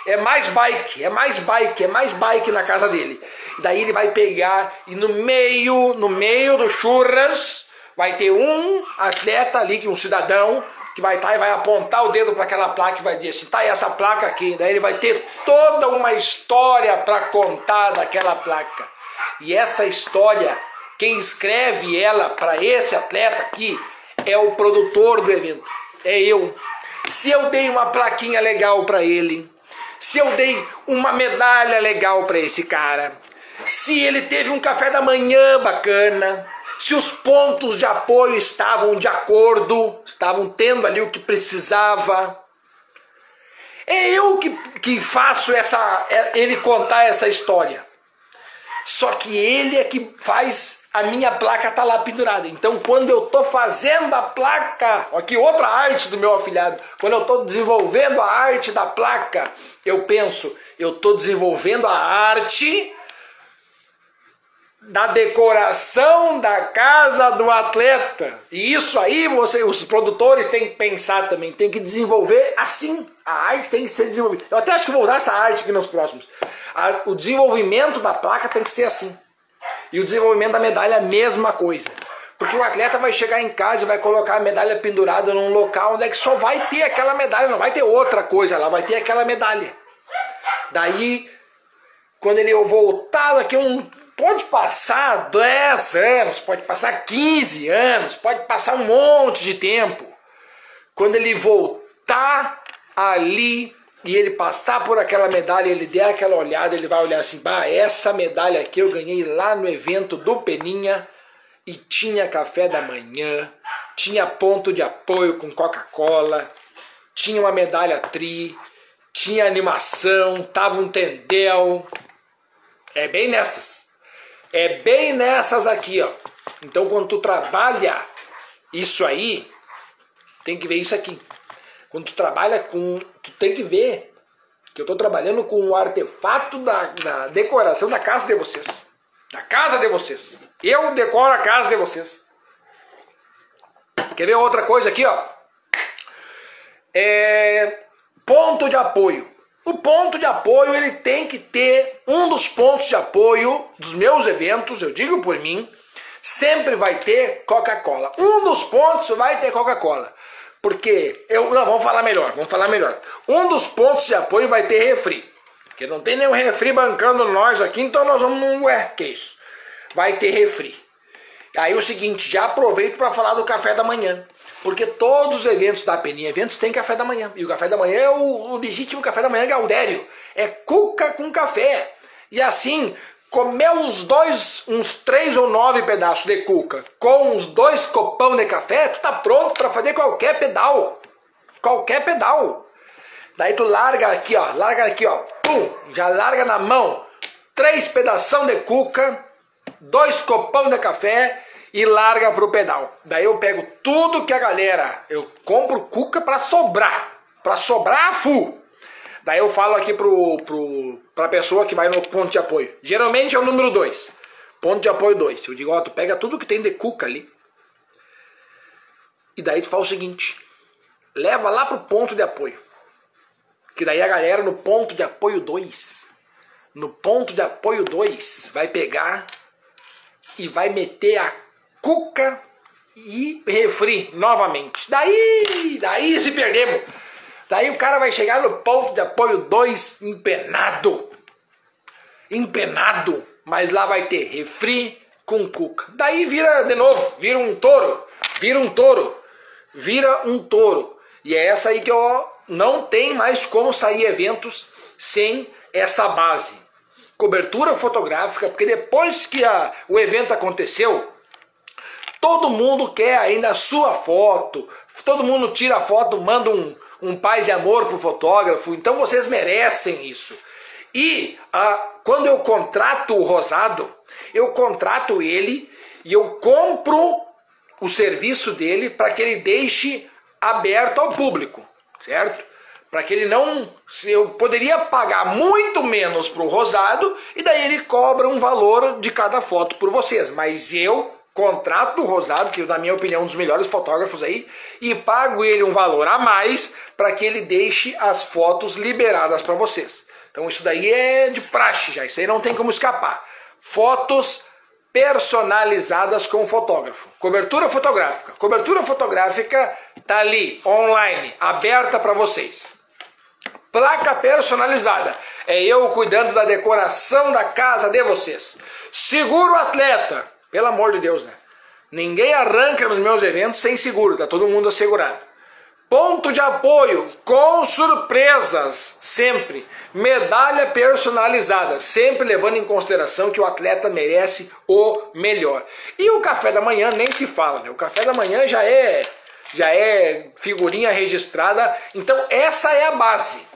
É mais bike, é mais bike, é mais bike na casa dele. Daí ele vai pegar e no meio, no meio do churras, vai ter um atleta ali, um cidadão, que vai estar tá e vai apontar o dedo para aquela placa e vai dizer assim, tá essa placa aqui. Daí ele vai ter toda uma história para contar daquela placa. E essa história, quem escreve ela para esse atleta aqui é o produtor do evento, é eu. Se eu dei uma plaquinha legal para ele, se eu dei uma medalha legal para esse cara, se ele teve um café da manhã bacana, se os pontos de apoio estavam de acordo, estavam tendo ali o que precisava. É eu que, que faço essa, é, ele contar essa história. Só que ele é que faz a minha placa tá lá pendurada. Então, quando eu tô fazendo a placa, aqui outra arte do meu afilhado, quando eu tô desenvolvendo a arte da placa, eu penso, eu tô desenvolvendo a arte da decoração da casa do atleta. E isso aí você, os produtores têm que pensar também, tem que desenvolver assim. A arte tem que ser desenvolvida. Eu até acho que vou usar essa arte aqui nos próximos. A, o desenvolvimento da placa tem que ser assim. E o desenvolvimento da medalha é a mesma coisa. Porque o atleta vai chegar em casa e vai colocar a medalha pendurada num local onde é que só vai ter aquela medalha, não vai ter outra coisa lá, vai ter aquela medalha. Daí, quando ele voltar daqui um Pode passar 10 anos, pode passar 15 anos, pode passar um monte de tempo. Quando ele voltar ali e ele passar por aquela medalha, ele der aquela olhada, ele vai olhar assim: bah, essa medalha aqui eu ganhei lá no evento do Peninha e tinha café da manhã, tinha ponto de apoio com Coca-Cola, tinha uma medalha tri, tinha animação, tava um tendel. É bem nessas. É bem nessas aqui, ó. Então quando tu trabalha isso aí, tem que ver isso aqui. Quando tu trabalha com. Tu tem que ver que eu estou trabalhando com o artefato da, da decoração da casa de vocês. Da casa de vocês. Eu decoro a casa de vocês. Quer ver outra coisa aqui, ó? É, ponto de apoio. O ponto de apoio ele tem que ter um dos pontos de apoio dos meus eventos, eu digo por mim, sempre vai ter Coca-Cola. Um dos pontos vai ter Coca-Cola. Porque eu não, vamos falar melhor, vamos falar melhor. Um dos pontos de apoio vai ter refri. Porque não tem nenhum refri bancando nós aqui, então nós vamos, ué, que isso? Vai ter refri. Aí o seguinte, já aproveito para falar do café da manhã. Porque todos os eventos da Peninha Eventos têm café da manhã. E o café da manhã é o, o legítimo café da manhã Gaudério. É cuca com café. E assim, comer uns dois, uns três ou nove pedaços de cuca com uns dois copão de café, tu tá pronto para fazer qualquer pedal. Qualquer pedal. Daí tu larga aqui, ó, larga aqui, ó, pum, já larga na mão três pedação de cuca, dois copão de café e larga pro pedal. Daí eu pego tudo que a galera, eu compro cuca para sobrar, para sobrar full. Daí eu falo aqui pro, pro, pra pessoa que vai no ponto de apoio. Geralmente é o número 2. Ponto de apoio 2. Eu digo, ó, tu pega tudo que tem de cuca ali. E daí tu faz o seguinte. Leva lá pro ponto de apoio. Que daí a galera no ponto de apoio 2. No ponto de apoio 2 vai pegar e vai meter a cuca e refri novamente. Daí, daí se perdemos. Daí o cara vai chegar no ponto de apoio 2 empenado. Empenado. Mas lá vai ter refri com cuca. Daí vira de novo, vira um touro. Vira um touro. Vira um touro. E é essa aí que eu não tem mais como sair eventos sem essa base. Cobertura fotográfica, porque depois que a, o evento aconteceu, Todo mundo quer ainda a sua foto. Todo mundo tira a foto, manda um, um paz e amor pro fotógrafo. Então vocês merecem isso. E ah, quando eu contrato o Rosado, eu contrato ele e eu compro o serviço dele para que ele deixe aberto ao público, certo? Para que ele não. Eu poderia pagar muito menos para o Rosado e daí ele cobra um valor de cada foto por vocês. Mas eu contrato do Rosado, que na minha opinião é um dos melhores fotógrafos aí, e pago ele um valor a mais para que ele deixe as fotos liberadas para vocês. Então isso daí é de praxe já, isso aí não tem como escapar. Fotos personalizadas com o fotógrafo. Cobertura fotográfica. Cobertura fotográfica tá ali, online, aberta para vocês. Placa personalizada. É eu cuidando da decoração da casa de vocês. Seguro atleta pelo amor de Deus, né? Ninguém arranca nos meus eventos sem seguro, tá todo mundo assegurado. Ponto de apoio com surpresas, sempre. Medalha personalizada, sempre levando em consideração que o atleta merece o melhor. E o café da manhã nem se fala, né? O café da manhã já é já é figurinha registrada. Então essa é a base.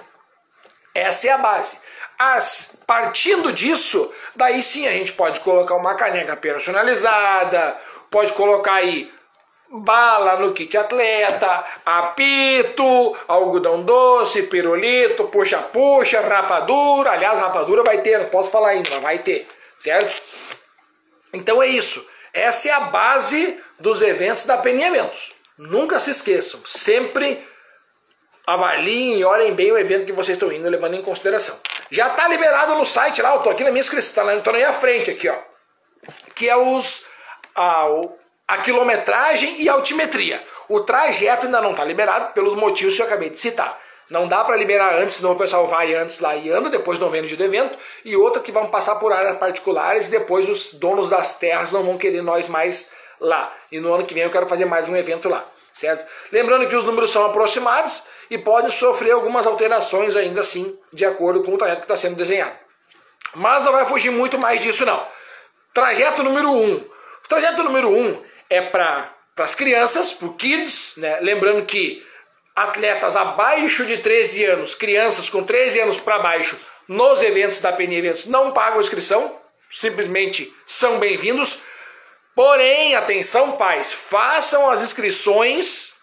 Essa é a base. As, partindo disso, daí sim a gente pode colocar uma caneca personalizada, pode colocar aí bala no kit atleta, apito, algodão doce, pirulito, puxa-puxa, rapadura. Aliás, rapadura vai ter, não posso falar ainda, mas vai ter, certo? Então é isso. Essa é a base dos eventos da Peninhamentos. Nunca se esqueçam, sempre avaliem e olhem bem o evento que vocês estão indo, levando em consideração. Já está liberado no site lá, eu estou aqui na minha inscrição, tá estou na minha frente aqui, ó. Que é os. O, a quilometragem e a altimetria. O trajeto ainda não está liberado pelos motivos que eu acabei de citar. Não dá para liberar antes, senão o pessoal vai antes lá e anda, depois não vende do evento. E outra que vão passar por áreas particulares e depois os donos das terras não vão querer nós mais lá. E no ano que vem eu quero fazer mais um evento lá, certo? Lembrando que os números são aproximados e podem sofrer algumas alterações ainda assim, de acordo com o trajeto que está sendo desenhado. Mas não vai fugir muito mais disso não. Trajeto número 1. Um. O trajeto número 1 um é para as crianças, para kids, né? lembrando que atletas abaixo de 13 anos, crianças com 13 anos para baixo, nos eventos da PN Eventos não pagam inscrição, simplesmente são bem-vindos. Porém, atenção pais, façam as inscrições,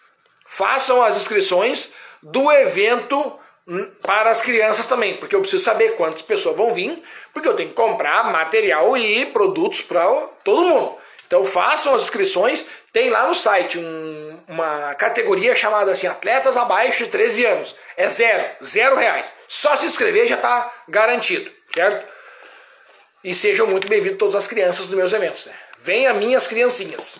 façam as inscrições do evento hum, para as crianças também, porque eu preciso saber quantas pessoas vão vir, porque eu tenho que comprar material e produtos para todo mundo. Então façam as inscrições, tem lá no site um, uma categoria chamada assim, atletas abaixo de 13 anos. É zero, zero reais. Só se inscrever já está garantido, certo? E sejam muito bem-vindos todas as crianças dos meus eventos. Né? Venha minhas criancinhas.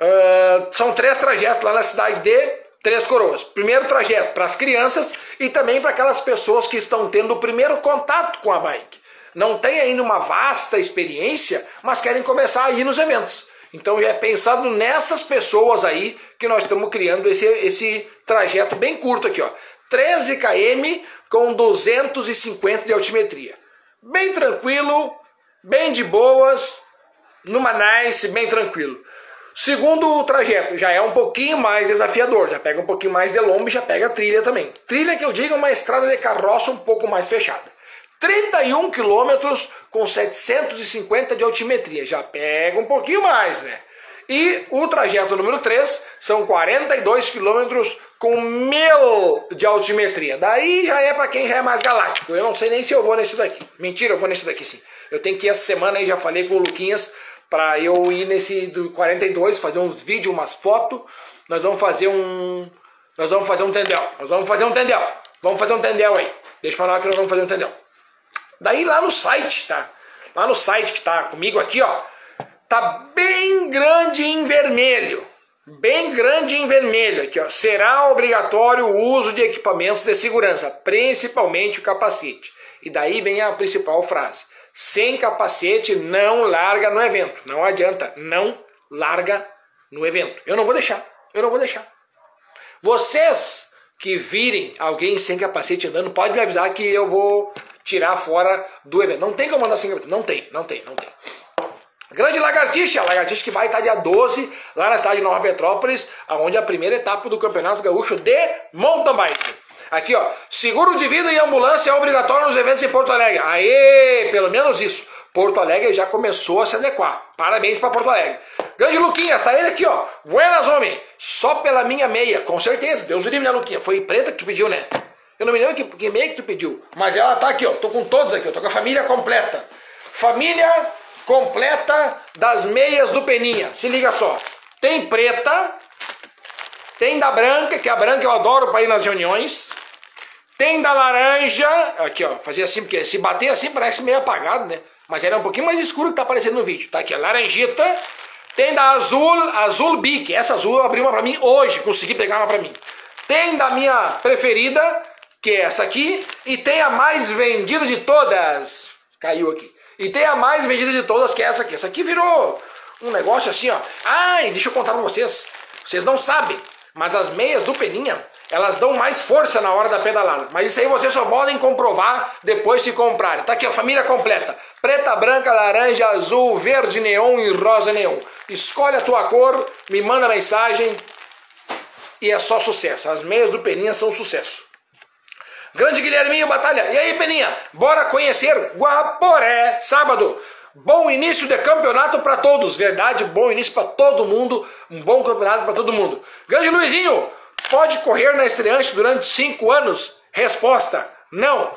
Uh, são três trajetos lá na cidade de Três Coroas. Primeiro trajeto para as crianças e também para aquelas pessoas que estão tendo o primeiro contato com a bike não têm ainda uma vasta experiência, mas querem começar a ir nos eventos. Então é pensado nessas pessoas aí que nós estamos criando esse, esse trajeto bem curto aqui, ó. 13 km com 250 de altimetria. Bem tranquilo, bem de boas, numa nice, bem tranquilo. Segundo trajeto, já é um pouquinho mais desafiador, já pega um pouquinho mais de lombo e já pega trilha também. Trilha que eu digo é uma estrada de carroça um pouco mais fechada. 31 quilômetros com 750 de altimetria. Já pega um pouquinho mais, né? E o trajeto número 3 são 42 quilômetros com mil de altimetria. Daí já é para quem já é mais galáctico. Eu não sei nem se eu vou nesse daqui. Mentira, eu vou nesse daqui sim. Eu tenho que ir essa semana aí, já falei com o Luquinhas, para eu ir nesse do 42, fazer uns vídeos, umas fotos. Nós vamos fazer um. Nós vamos fazer um tendel. Nós vamos fazer um tendel. Vamos fazer um tendel aí. Deixa eu falar que nós vamos fazer um tendel. Daí lá no site, tá? Lá no site que tá comigo aqui, ó, tá bem grande em vermelho. Bem grande em vermelho aqui, ó. Será obrigatório o uso de equipamentos de segurança, principalmente o capacete. E daí vem a principal frase: sem capacete não larga no evento. Não adianta, não larga no evento. Eu não vou deixar. Eu não vou deixar. Vocês que virem alguém sem capacete andando, pode me avisar que eu vou tirar fora do evento. Não tem como andar sem capacete. Não tem, não tem, não tem. Grande Lagartixa, Lagartixa que vai estar dia 12 lá na cidade de Nova Petrópolis, onde é a primeira etapa do Campeonato Gaúcho de Mountain Bike. Aqui, ó, seguro de vida e ambulância é obrigatório nos eventos em Porto Alegre. Aê, pelo menos isso. Porto Alegre já começou a se adequar. Parabéns para Porto Alegre. Grande Luquinhas, tá ele aqui, ó. Buenas, homem. Só pela minha meia, com certeza. Deus livre, né, Luquinha? Foi preta que tu pediu, né? Eu não me lembro que, que meia que tu pediu, mas ela tá aqui, ó. Tô com todos aqui, eu tô com a família completa. Família completa das meias do Peninha. Se liga só. Tem preta, tem da branca, que a branca eu adoro para ir nas reuniões. Tem da laranja, aqui ó, fazer assim, porque se bater assim parece meio apagado, né? Mas era um pouquinho mais escuro que tá aparecendo no vídeo. Tá aqui, a laranjita. Tem da azul, azul bique. Essa azul eu abri uma pra mim hoje, consegui pegar uma pra mim. Tem da minha preferida, que é essa aqui, e tem a mais vendida de todas. Caiu aqui. E tem a mais vendida de todas, que é essa aqui. Essa aqui virou um negócio assim, ó. Ai, deixa eu contar pra vocês. Vocês não sabem, Mas as meias do Peninha, elas dão mais força na hora da pedalada. Mas isso aí vocês só podem comprovar depois se comprarem. Tá aqui a família completa. Preta, branca, laranja, azul, verde neon e rosa neon. Escolhe a tua cor, me manda mensagem e é só sucesso. As meias do Peninha são sucesso. Grande Guilherminho Batalha. E aí, Peninha? Bora conhecer Guaporé, sábado. Bom início de campeonato para todos, verdade? Bom início para todo mundo, um bom campeonato para todo mundo. Grande Luizinho, pode correr na estreante durante cinco anos? Resposta: não.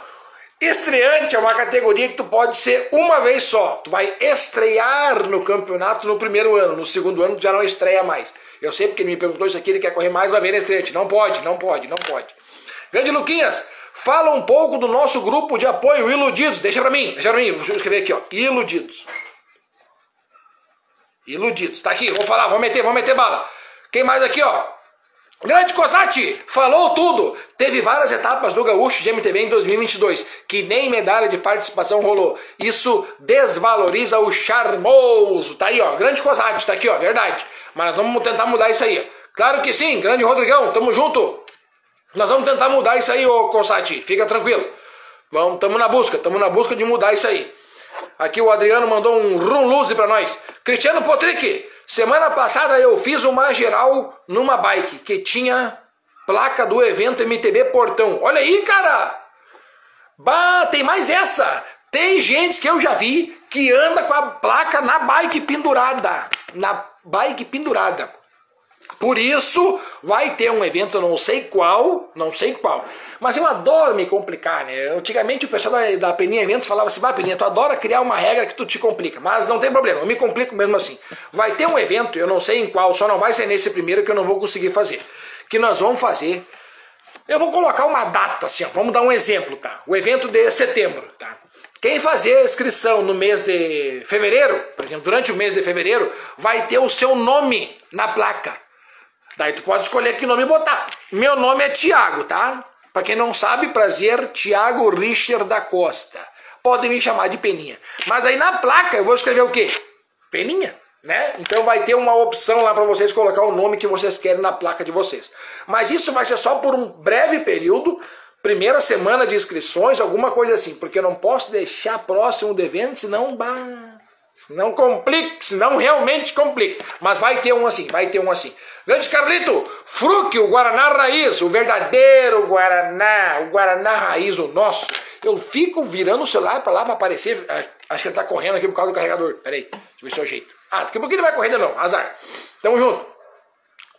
Estreante é uma categoria que tu pode ser uma vez só. Tu vai estrear no campeonato no primeiro ano, no segundo ano tu já não estreia mais. Eu sei porque ele me perguntou isso aqui, ele quer correr mais, vai ver na estreante. Não pode, não pode, não pode. Grande Luquinhas, fala um pouco do nosso grupo de apoio Iludidos. Deixa pra mim, deixa pra mim, vou escrever aqui, ó. Iludidos. Iludidos. Tá aqui, vou falar, vou meter, vou meter bala. Quem mais aqui, ó? Grande Cosati, falou tudo. Teve várias etapas do Gaúcho de MTB em 2022, que nem medalha de participação rolou. Isso desvaloriza o charmoso. Tá aí, ó. Grande Cosati, tá aqui, ó. Verdade. Mas nós vamos tentar mudar isso aí. Claro que sim, grande Rodrigão, tamo junto. Nós vamos tentar mudar isso aí, ô Cosati. Fica tranquilo. Vamos, tamo na busca, tamo na busca de mudar isso aí. Aqui o Adriano mandou um rum luze para nós. Cristiano Potrick, Semana passada eu fiz uma geral numa bike que tinha placa do evento MTB Portão. Olha aí, cara! Bah, tem mais essa! Tem gente que eu já vi que anda com a placa na bike pendurada. Na bike pendurada. Por isso, vai ter um evento, não sei qual, não sei qual. Mas eu adoro me complicar, né? Antigamente o pessoal da, da Peninha Eventos falava assim, vai Peninha, tu adora criar uma regra que tu te complica. Mas não tem problema, eu me complico mesmo assim. Vai ter um evento, eu não sei em qual, só não vai ser nesse primeiro que eu não vou conseguir fazer. Que nós vamos fazer. Eu vou colocar uma data, assim, ó, vamos dar um exemplo, tá? O evento de setembro, tá? Quem fazer a inscrição no mês de fevereiro, por exemplo, durante o mês de fevereiro, vai ter o seu nome na placa. Daí tu pode escolher que nome botar. Meu nome é Tiago, tá? Para quem não sabe, prazer, Tiago Richard da Costa. Podem me chamar de Peninha. Mas aí na placa eu vou escrever o quê? Peninha, né? Então vai ter uma opção lá para vocês colocar o nome que vocês querem na placa de vocês. Mas isso vai ser só por um breve período, primeira semana de inscrições, alguma coisa assim, porque eu não posso deixar próximo do evento, senão bah, não complique, senão realmente complica. Mas vai ter um assim, vai ter um assim. Grande Carlito, Fruque, o Guaraná Raiz, o verdadeiro Guaraná, o Guaraná Raiz, o nosso. Eu fico virando o celular para lá para aparecer. Ah, acho que ele tá correndo aqui por causa do carregador. Peraí, deixa eu ver se é o jeito. Ah, daqui a pouquinho ele vai correndo não, azar. Tamo junto.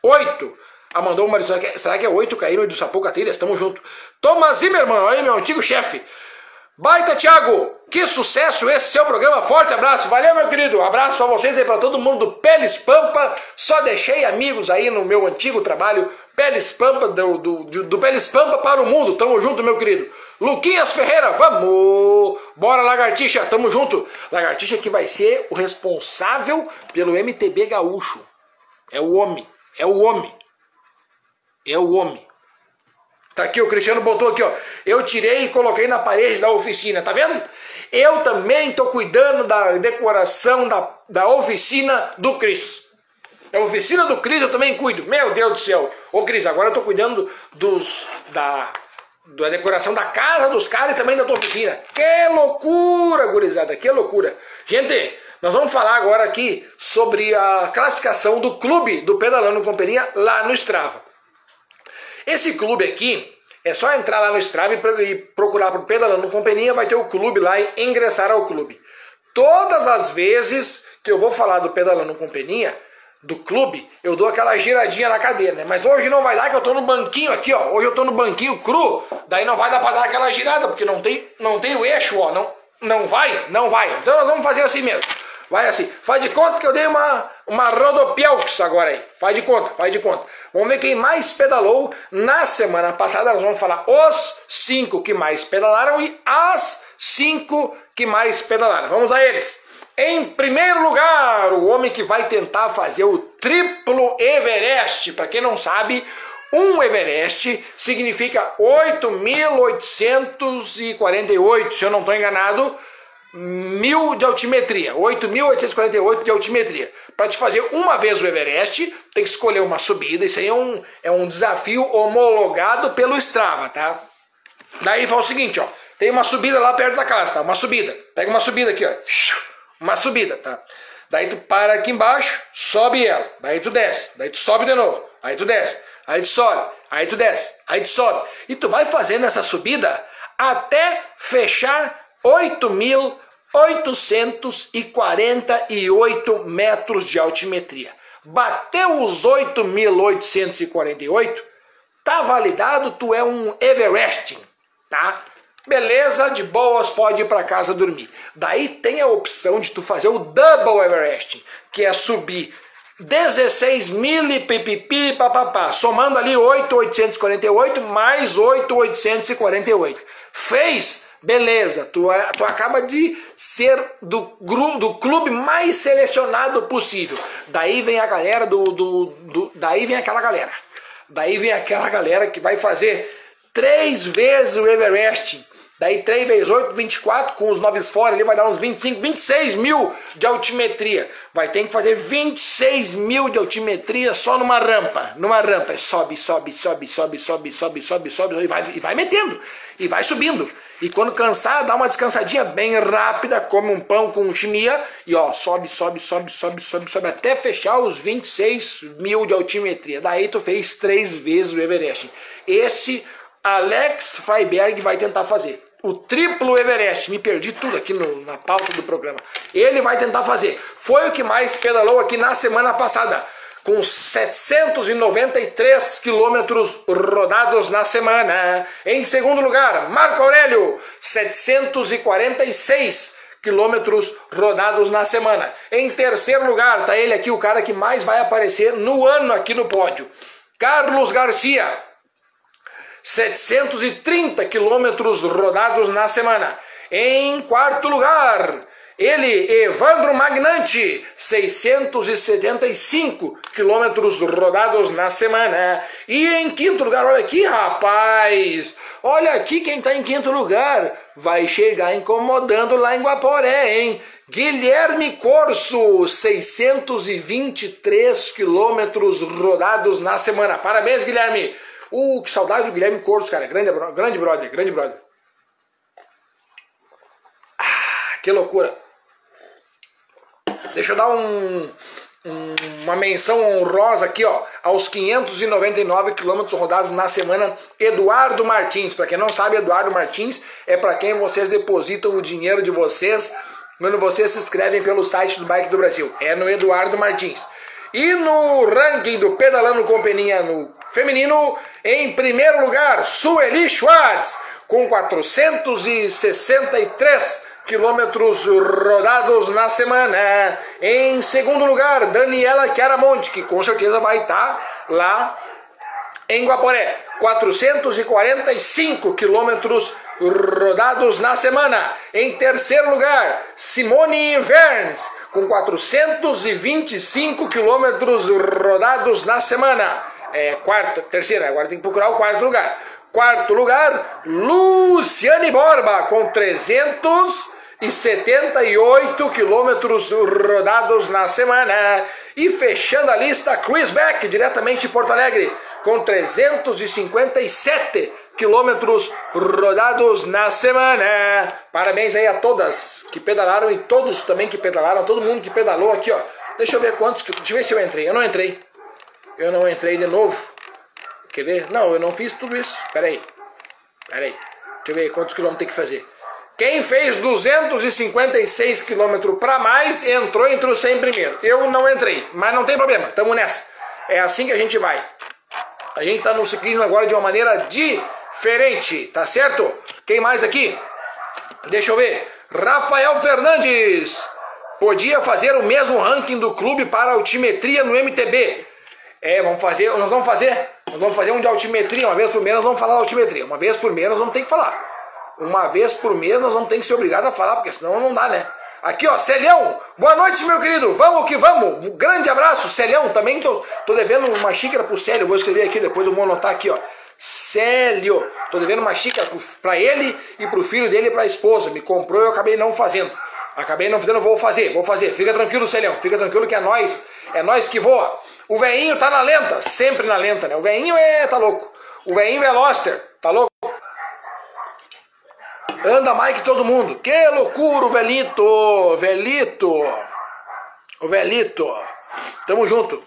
Oito. Ah, mandou uma Será que é oito caíram do Sapuca Trilhas? Tamo junto. Thomas Zimmermann, aí meu antigo chefe. Baita, Thiago! Que sucesso esse seu programa. Forte abraço. Valeu, meu querido. Abraço para vocês e para todo mundo do Peles Pampa. Só deixei amigos aí no meu antigo trabalho. Peles Pampa, do, do, do Peles Pampa para o mundo. Tamo junto, meu querido. Luquinhas Ferreira, vamos! Bora, Lagartixa, tamo junto. Lagartixa que vai ser o responsável pelo MTB Gaúcho. É o homem. É o homem. É o homem. Tá aqui, o Cristiano botou aqui, ó. Eu tirei e coloquei na parede da oficina, tá vendo? Eu também tô cuidando da decoração da, da oficina do Cris. A oficina do Cris eu também cuido. Meu Deus do céu. Ô Cris, agora eu tô cuidando dos da, da decoração da casa dos caras e também da tua oficina. Que loucura, gurizada, que loucura. Gente, nós vamos falar agora aqui sobre a classificação do clube do Pedalando Companhia lá no Strava. Esse clube aqui, é só entrar lá no Strava e procurar por Pedalando Companhia, vai ter o clube lá e ingressar ao clube. Todas as vezes que eu vou falar do Pedalando Companhia, do clube, eu dou aquela giradinha na cadeira, né? Mas hoje não vai dar que eu tô no banquinho aqui, ó. Hoje eu tô no banquinho cru, daí não vai dar para dar aquela girada, porque não tem, não tem o eixo, ó. Não, não vai, não vai. Então nós vamos fazer assim mesmo. Vai assim. Faz de conta que eu dei uma, uma rodopiaux agora aí. Faz de conta, faz de conta. Vamos ver quem mais pedalou na semana passada. Nós vamos falar os cinco que mais pedalaram e as cinco que mais pedalaram. Vamos a eles. Em primeiro lugar, o homem que vai tentar fazer o triplo Everest. Para quem não sabe, um Everest significa 8.848, se eu não estou enganado, mil de altimetria, 8.848 de altimetria. Para te fazer uma vez o Everest, tem que escolher uma subida. Isso aí é um, é um desafio homologado pelo Strava, tá? Daí fala o seguinte, ó. Tem uma subida lá perto da casa, tá? Uma subida. Pega uma subida aqui, ó. Uma subida, tá? Daí tu para aqui embaixo, sobe ela. Daí tu desce. Daí tu sobe de novo. Aí tu desce. Aí tu sobe. Aí tu desce. Aí tu sobe. E tu vai fazendo essa subida até fechar 8.848 metros de altimetria. Bateu os 8.848, tá validado, tu é um Everesting, tá? Beleza, de boas, pode ir para casa dormir. Daí tem a opção de tu fazer o Double Everesting, que é subir 16 mil e pipipi, papapá, somando ali 8,848 mais 8,848. Fez? Beleza, tu, é, tu acaba de ser do, do clube mais selecionado possível. Daí vem a galera do, do, do. Daí vem aquela galera. Daí vem aquela galera que vai fazer três vezes o Everest Daí 3 vezes 8, 24, com os 9 fora ali vai dar uns 25, 26 mil de altimetria. Vai ter que fazer 26 mil de altimetria só numa rampa. Numa rampa. Sobe, sobe, sobe, sobe, sobe, sobe, sobe, sobe, e vai, e vai metendo. E vai subindo. E quando cansar, dá uma descansadinha bem rápida, come um pão com chimia e ó, sobe, sobe, sobe, sobe, sobe, sobe, até fechar os 26 mil de altimetria. Daí tu fez três vezes o Everest. Esse Alex Freiberg vai tentar fazer o triplo Everest. Me perdi tudo aqui no, na pauta do programa. Ele vai tentar fazer. Foi o que mais pedalou aqui na semana passada, com 793 quilômetros rodados na semana. Em segundo lugar, Marco Aurélio, 746 quilômetros rodados na semana. Em terceiro lugar, tá ele aqui, o cara que mais vai aparecer no ano aqui no pódio. Carlos Garcia, 730 quilômetros rodados na semana. Em quarto lugar, ele, Evandro Magnante, 675 quilômetros rodados na semana. E em quinto lugar, olha aqui, rapaz, olha aqui quem está em quinto lugar. Vai chegar incomodando lá em Guaporé, hein? Guilherme Corso, 623 quilômetros rodados na semana. Parabéns, Guilherme! Uh, que saudade do Guilherme Corso, cara. Grande, grande brother, grande brother. Ah, que loucura. Deixa eu dar um, um, uma menção honrosa aqui, ó, aos 599 quilômetros rodados na semana. Eduardo Martins. Para quem não sabe, Eduardo Martins é para quem vocês depositam o dinheiro de vocês quando vocês se inscrevem pelo site do Bike do Brasil. É no Eduardo Martins. E no ranking do Pedalando com Peninha no feminino, em primeiro lugar, Sueli Schwartz, com 463 quilômetros rodados na semana. Em segundo lugar, Daniela Chiaramonte, que com certeza vai estar lá em Guaporé. 445 quilômetros rodados na semana. Em terceiro lugar, Simone Verns, com 425 quilômetros rodados na semana é, quarto, terceira, agora tem que procurar o quarto lugar. Quarto lugar, Luciane Borba, com 378 quilômetros rodados na semana. E fechando a lista, Chris Beck, diretamente de Porto Alegre, com 357 quilômetros rodados na semana. Parabéns aí a todas que pedalaram e todos também que pedalaram, todo mundo que pedalou aqui, ó. Deixa eu ver quantos, deixa eu ver se eu entrei. Eu não entrei eu não entrei de novo. Quer ver? Não, eu não fiz tudo isso. Pera aí. Pera aí. Deixa eu ver quantos quilômetros tem que fazer. Quem fez 256 quilômetros para mais entrou entre os 100 primeiro. Eu não entrei, mas não tem problema. Tamo nessa. É assim que a gente vai. A gente tá no ciclismo agora de uma maneira diferente, tá certo? Quem mais aqui? Deixa eu ver. Rafael Fernandes. Podia fazer o mesmo ranking do clube para altimetria no MTB. É, vamos fazer, nós vamos fazer, nós vamos fazer um de altimetria, uma vez por mês nós vamos falar de altimetria, uma vez por mês nós vamos ter que falar. Uma vez por mês nós vamos ter que ser obrigados a falar, porque senão não dá, né? Aqui, ó, Celhão, boa noite, meu querido, vamos que vamos, grande abraço, Celhão, também tô, tô devendo uma xícara pro Célio, vou escrever aqui, depois eu vou anotar aqui, ó. Célio. Tô devendo uma xícara para ele e pro filho dele e pra esposa. Me comprou e eu acabei não fazendo. Acabei não fazendo, vou fazer, vou fazer. Fica tranquilo, Celião. Fica tranquilo que é nós, é nós que voa. O veinho tá na lenta, sempre na lenta, né? O veinho é, tá louco. O veinho é Loster, tá louco? Anda mais que todo mundo. Que loucura, o velito, velito. O velito. Tamo junto.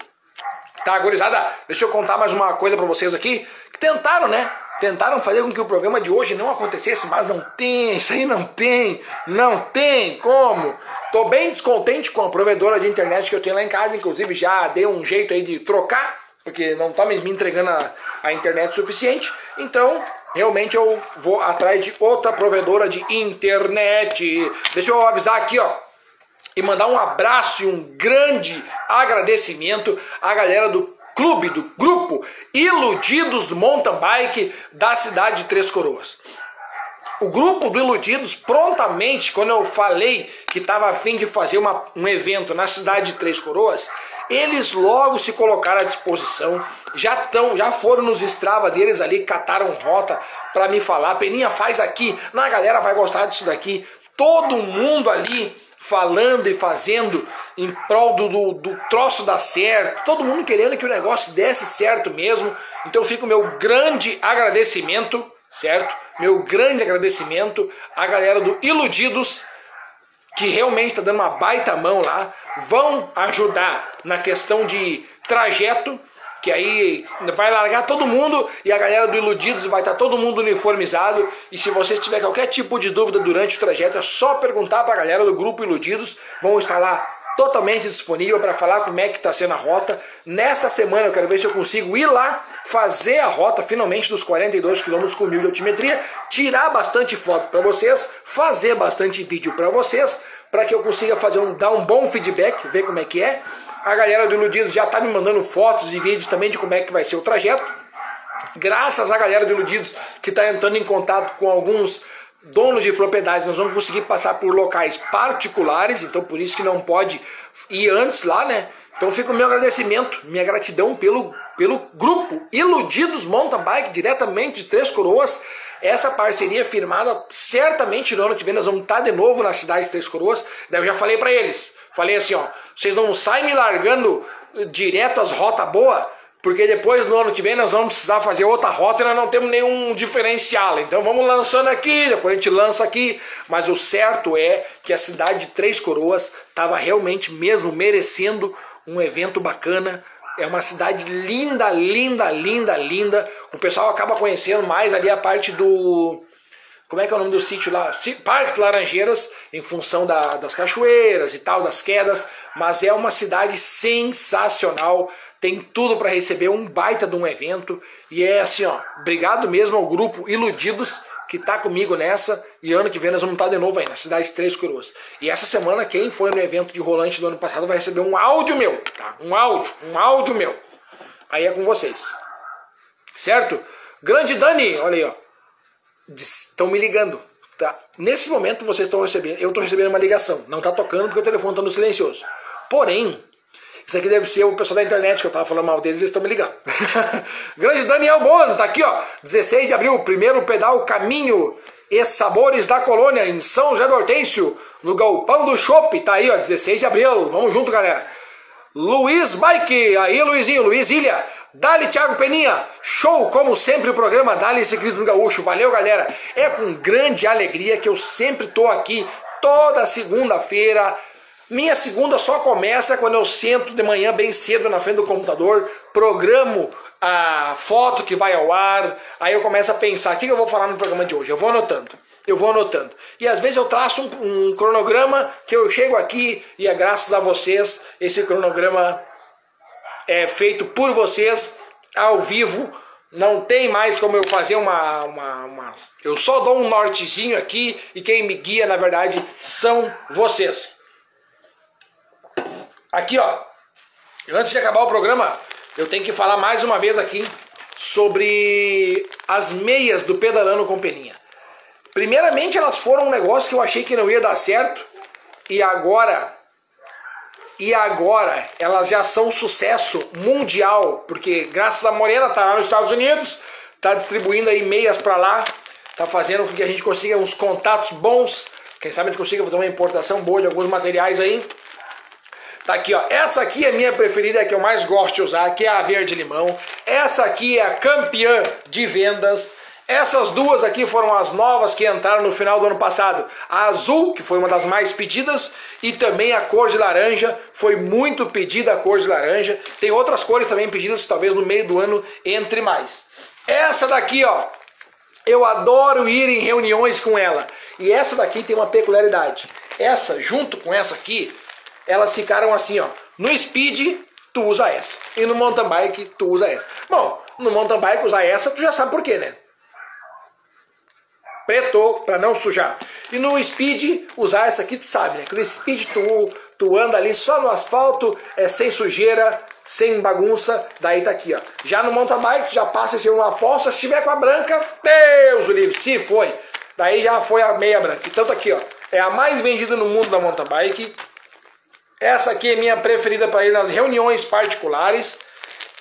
Tá, gurizada, deixa eu contar mais uma coisa para vocês aqui. Que tentaram, né? Tentaram fazer com que o programa de hoje não acontecesse, mas não tem, isso aí não tem, não tem como. Tô bem descontente com a provedora de internet que eu tenho lá em casa, inclusive já dei um jeito aí de trocar, porque não tá me entregando a, a internet suficiente. Então, realmente eu vou atrás de outra provedora de internet. Deixa eu avisar aqui, ó e mandar um abraço e um grande agradecimento à galera do clube, do grupo Iludidos Mountain Bike da cidade de Três Coroas. O grupo do Iludidos, prontamente, quando eu falei que estava a fim de fazer uma, um evento na cidade de Três Coroas, eles logo se colocaram à disposição, já estão, já foram nos Strava deles ali, cataram rota para me falar, Peninha faz aqui, na galera vai gostar disso daqui, todo mundo ali falando e fazendo em prol do, do, do, troço dar certo, todo mundo querendo que o negócio desse certo mesmo. Então fica o meu grande agradecimento, certo? Meu grande agradecimento à galera do Iludidos, que realmente está dando uma baita mão lá, vão ajudar na questão de trajeto que aí vai largar todo mundo e a galera do Iludidos vai estar tá todo mundo uniformizado. E se você tiver qualquer tipo de dúvida durante o trajeto, é só perguntar para a galera do grupo Iludidos, vão estar lá totalmente disponível para falar como é que está sendo a rota. Nesta semana eu quero ver se eu consigo ir lá, fazer a rota finalmente dos 42 km com mil de altimetria, tirar bastante foto para vocês, fazer bastante vídeo para vocês, para que eu consiga fazer um, dar um bom feedback, ver como é que é. A galera do Iludidos já está me mandando fotos e vídeos também de como é que vai ser o trajeto. Graças à galera do Iludidos que está entrando em contato com alguns donos de propriedades, nós vamos conseguir passar por locais particulares, então por isso que não pode ir antes lá, né? Então fica o meu agradecimento, minha gratidão pelo, pelo grupo Iludidos Mountain Bike, diretamente de Três Coroas. Essa parceria firmada, certamente no ano que vem nós vamos estar de novo na cidade de Três Coroas. Daí eu já falei para eles, falei assim, ó, vocês não saem me largando direto as rotas boas, porque depois no ano que vem nós vamos precisar fazer outra rota e nós não temos nenhum diferencial. Então vamos lançando aqui, depois a gente lança aqui. Mas o certo é que a cidade de Três Coroas estava realmente mesmo merecendo um evento bacana. É uma cidade linda, linda, linda, linda. O pessoal acaba conhecendo mais ali a parte do como é que é o nome do sítio lá? Parques Laranjeiras, em função da, das cachoeiras e tal, das quedas, mas é uma cidade sensacional, tem tudo para receber um baita de um evento, e é assim, ó, obrigado mesmo ao grupo Iludidos, que tá comigo nessa, e ano que vem nós vamos estar de novo aí, na cidade de Três Coroas. E essa semana, quem foi no evento de rolante do ano passado vai receber um áudio meu, tá? Um áudio, um áudio meu. Aí é com vocês. Certo? Grande Dani, olha aí, ó estão me ligando. Tá? Nesse momento vocês estão recebendo, eu estou recebendo uma ligação. Não está tocando porque o telefone está no silencioso. Porém, isso aqui deve ser o pessoal da internet que eu estava falando mal deles, eles estão me ligando. Grande Daniel Bono, tá aqui, ó. 16 de abril, primeiro pedal Caminho e Sabores da Colônia, em São José do Hortêncio, no Galpão do Chopp. Tá aí, ó, 16 de abril. Vamos junto, galera. Luiz Bike, aí Luizinho, Luiz Ilha, Dali, Thiago Peninha, show como sempre o programa Dali Ciclismo Gaúcho. Valeu, galera. É com grande alegria que eu sempre tô aqui toda segunda-feira. Minha segunda só começa quando eu sento de manhã bem cedo na frente do computador, programo a foto que vai ao ar, aí eu começo a pensar o que eu vou falar no programa de hoje. Eu vou anotando, eu vou anotando. E às vezes eu traço um, um cronograma que eu chego aqui e é graças a vocês esse cronograma é feito por vocês ao vivo. Não tem mais como eu fazer uma, uma, uma, Eu só dou um nortezinho aqui e quem me guia, na verdade, são vocês. Aqui, ó. Antes de acabar o programa, eu tenho que falar mais uma vez aqui sobre as meias do Pedalando com Peninha. Primeiramente, elas foram um negócio que eu achei que não ia dar certo. E agora e agora elas já são sucesso mundial, porque graças a Morena tá lá nos Estados Unidos, tá distribuindo aí meias para lá, tá fazendo com que a gente consiga uns contatos bons, quem sabe a gente consiga fazer uma importação boa de alguns materiais aí. Tá aqui, ó. Essa aqui é a minha preferida, é que eu mais gosto de usar, que é a verde limão. Essa aqui é a campeã de vendas. Essas duas aqui foram as novas que entraram no final do ano passado. A azul, que foi uma das mais pedidas, e também a cor de laranja, foi muito pedida a cor de laranja. Tem outras cores também pedidas, talvez no meio do ano entre mais. Essa daqui, ó, eu adoro ir em reuniões com ela. E essa daqui tem uma peculiaridade. Essa, junto com essa aqui, elas ficaram assim, ó. No speed, tu usa essa. E no mountain bike, tu usa essa. Bom, no mountain bike usar essa, tu já sabe por quê, né? Preto, para não sujar. E no speed, usar essa aqui, tu sabe, né? Que no speed tu, tu anda ali só no asfalto, é, sem sujeira, sem bagunça, daí tá aqui, ó. Já no mountain bike, já passa esse uma aposta, se tiver com a branca, Deus o livre, se foi. Daí já foi a meia branca. Então tá aqui, ó. É a mais vendida no mundo da mountain bike. Essa aqui é minha preferida para ir nas reuniões particulares.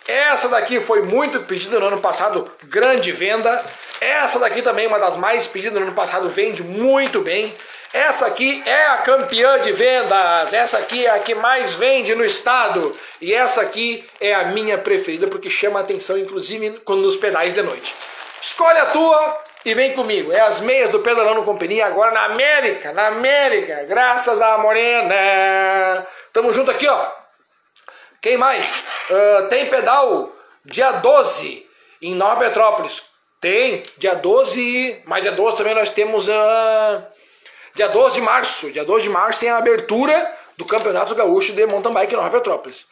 Essa daqui foi muito pedida no ano passado, grande venda. Essa daqui também, uma das mais pedidas no ano passado, vende muito bem. Essa aqui é a campeã de vendas. Essa aqui é a que mais vende no estado. E essa aqui é a minha preferida porque chama atenção, inclusive nos pedais de noite. Escolhe a tua e vem comigo. É as meias do Pedalando Companhia agora na América, na América, graças a Morena. Tamo junto aqui, ó. Quem mais? Uh, tem pedal dia 12 em Nova Petrópolis. Tem, dia 12, mas dia 12 também nós temos uh, dia 12 de março. Dia 12 de março tem a abertura do Campeonato Gaúcho de Mountain Bike em Nova Petrópolis.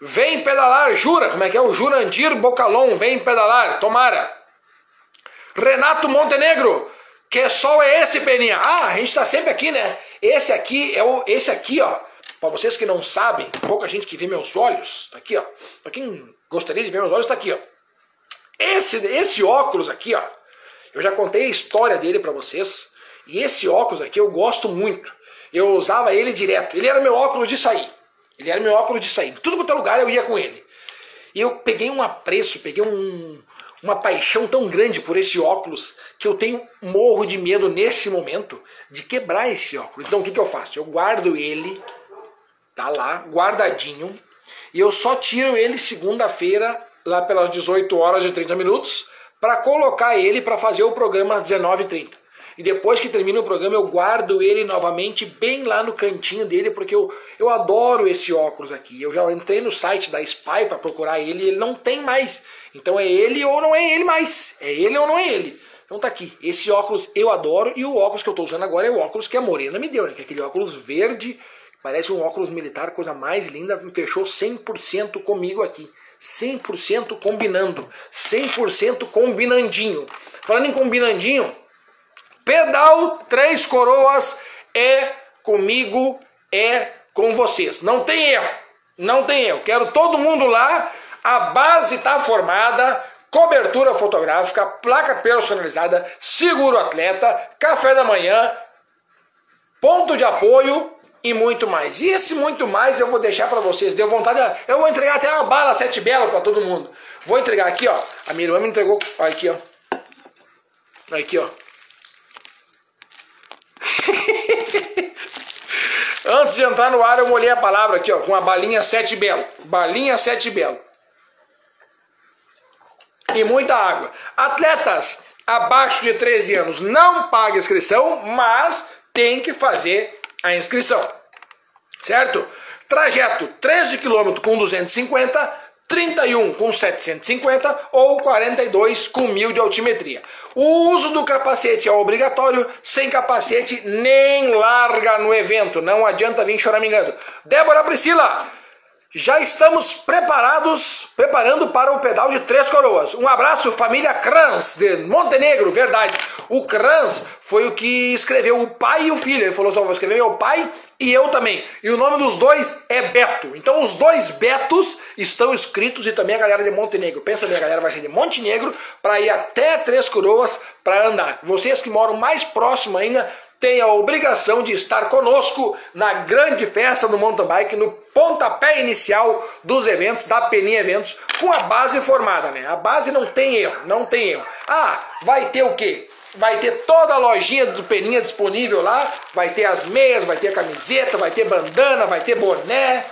Vem pedalar, jura? Como é que é? O Jurandir Bocalon, vem pedalar, tomara. Renato Montenegro, que sol é esse, Peninha? Ah, a gente tá sempre aqui, né? Esse aqui é o. Esse aqui, ó. Para vocês que não sabem, pouca gente que vê meus olhos, tá aqui, ó. Para quem gostaria de ver meus olhos, tá aqui, ó. Esse, esse óculos aqui, ó. Eu já contei a história dele para vocês. E esse óculos aqui eu gosto muito. Eu usava ele direto. Ele era meu óculos de sair. Ele era meu óculos de sair. Tudo quanto é lugar eu ia com ele. E eu peguei um apreço, peguei um, uma paixão tão grande por esse óculos que eu tenho morro de medo nesse momento de quebrar esse óculos. Então o que, que eu faço? Eu guardo ele, tá lá, guardadinho, e eu só tiro ele segunda-feira, lá pelas 18 horas e 30 minutos, para colocar ele para fazer o programa às 19h30. E depois que termina o programa, eu guardo ele novamente bem lá no cantinho dele, porque eu, eu adoro esse óculos aqui. Eu já entrei no site da Spy para procurar ele e ele não tem mais. Então é ele ou não é ele mais. É ele ou não é ele. Então tá aqui. Esse óculos eu adoro e o óculos que eu estou usando agora é o óculos que a Morena me deu, né? Que é aquele óculos verde, parece um óculos militar, coisa mais linda. Fechou 100% comigo aqui. 100% combinando. 100% combinandinho. Falando em combinandinho, Pedal Três Coroas é comigo, é com vocês. Não tem erro. Não tem erro. Quero todo mundo lá. A base está formada. Cobertura fotográfica, placa personalizada, seguro atleta, café da manhã, ponto de apoio e muito mais. E esse muito mais eu vou deixar para vocês. Deu vontade, eu vou entregar até uma bala sete belo para todo mundo. Vou entregar aqui, ó. A minha irmã me entregou, olha aqui, ó. Aqui, ó. Antes de entrar no ar, eu molhei a palavra aqui, ó, com a balinha sete belo. Balinha sete belo. E muita água. Atletas abaixo de 13 anos não paga inscrição, mas tem que fazer a inscrição. Certo? Trajeto 13 km com 250 31 com 750 ou 42 com 1000 de altimetria. O uso do capacete é obrigatório, sem capacete nem larga no evento, não adianta vir choramingando. Débora Priscila, já estamos preparados, preparando para o pedal de Três Coroas. Um abraço, família Crans, de Montenegro, verdade. O Crans foi o que escreveu o pai e o filho. Ele falou só, vou escrever meu pai e eu também. E o nome dos dois é Beto. Então os dois Betos estão escritos e também a galera de Montenegro. Pensa bem, a galera vai ser de Montenegro para ir até Três Coroas para andar. Vocês que moram mais próximo ainda, tem a obrigação de estar conosco na grande festa do mountain bike, no pontapé inicial dos eventos, da Peninha Eventos, com a base formada, né? A base não tem erro, não tem erro. Ah, vai ter o quê? Vai ter toda a lojinha do Peninha disponível lá, vai ter as meias, vai ter a camiseta, vai ter bandana, vai ter boné,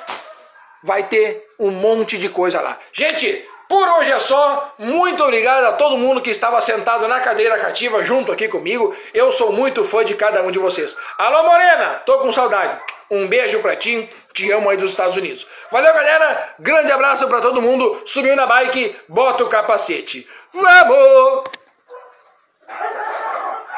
vai ter um monte de coisa lá. Gente, por hoje é só. Muito obrigado a todo mundo que estava sentado na cadeira cativa junto aqui comigo. Eu sou muito fã de cada um de vocês. Alô, Morena! Tô com saudade. Um beijo pra ti. Te amo aí dos Estados Unidos. Valeu, galera. Grande abraço para todo mundo. Subiu na bike, bota o capacete. Vamos!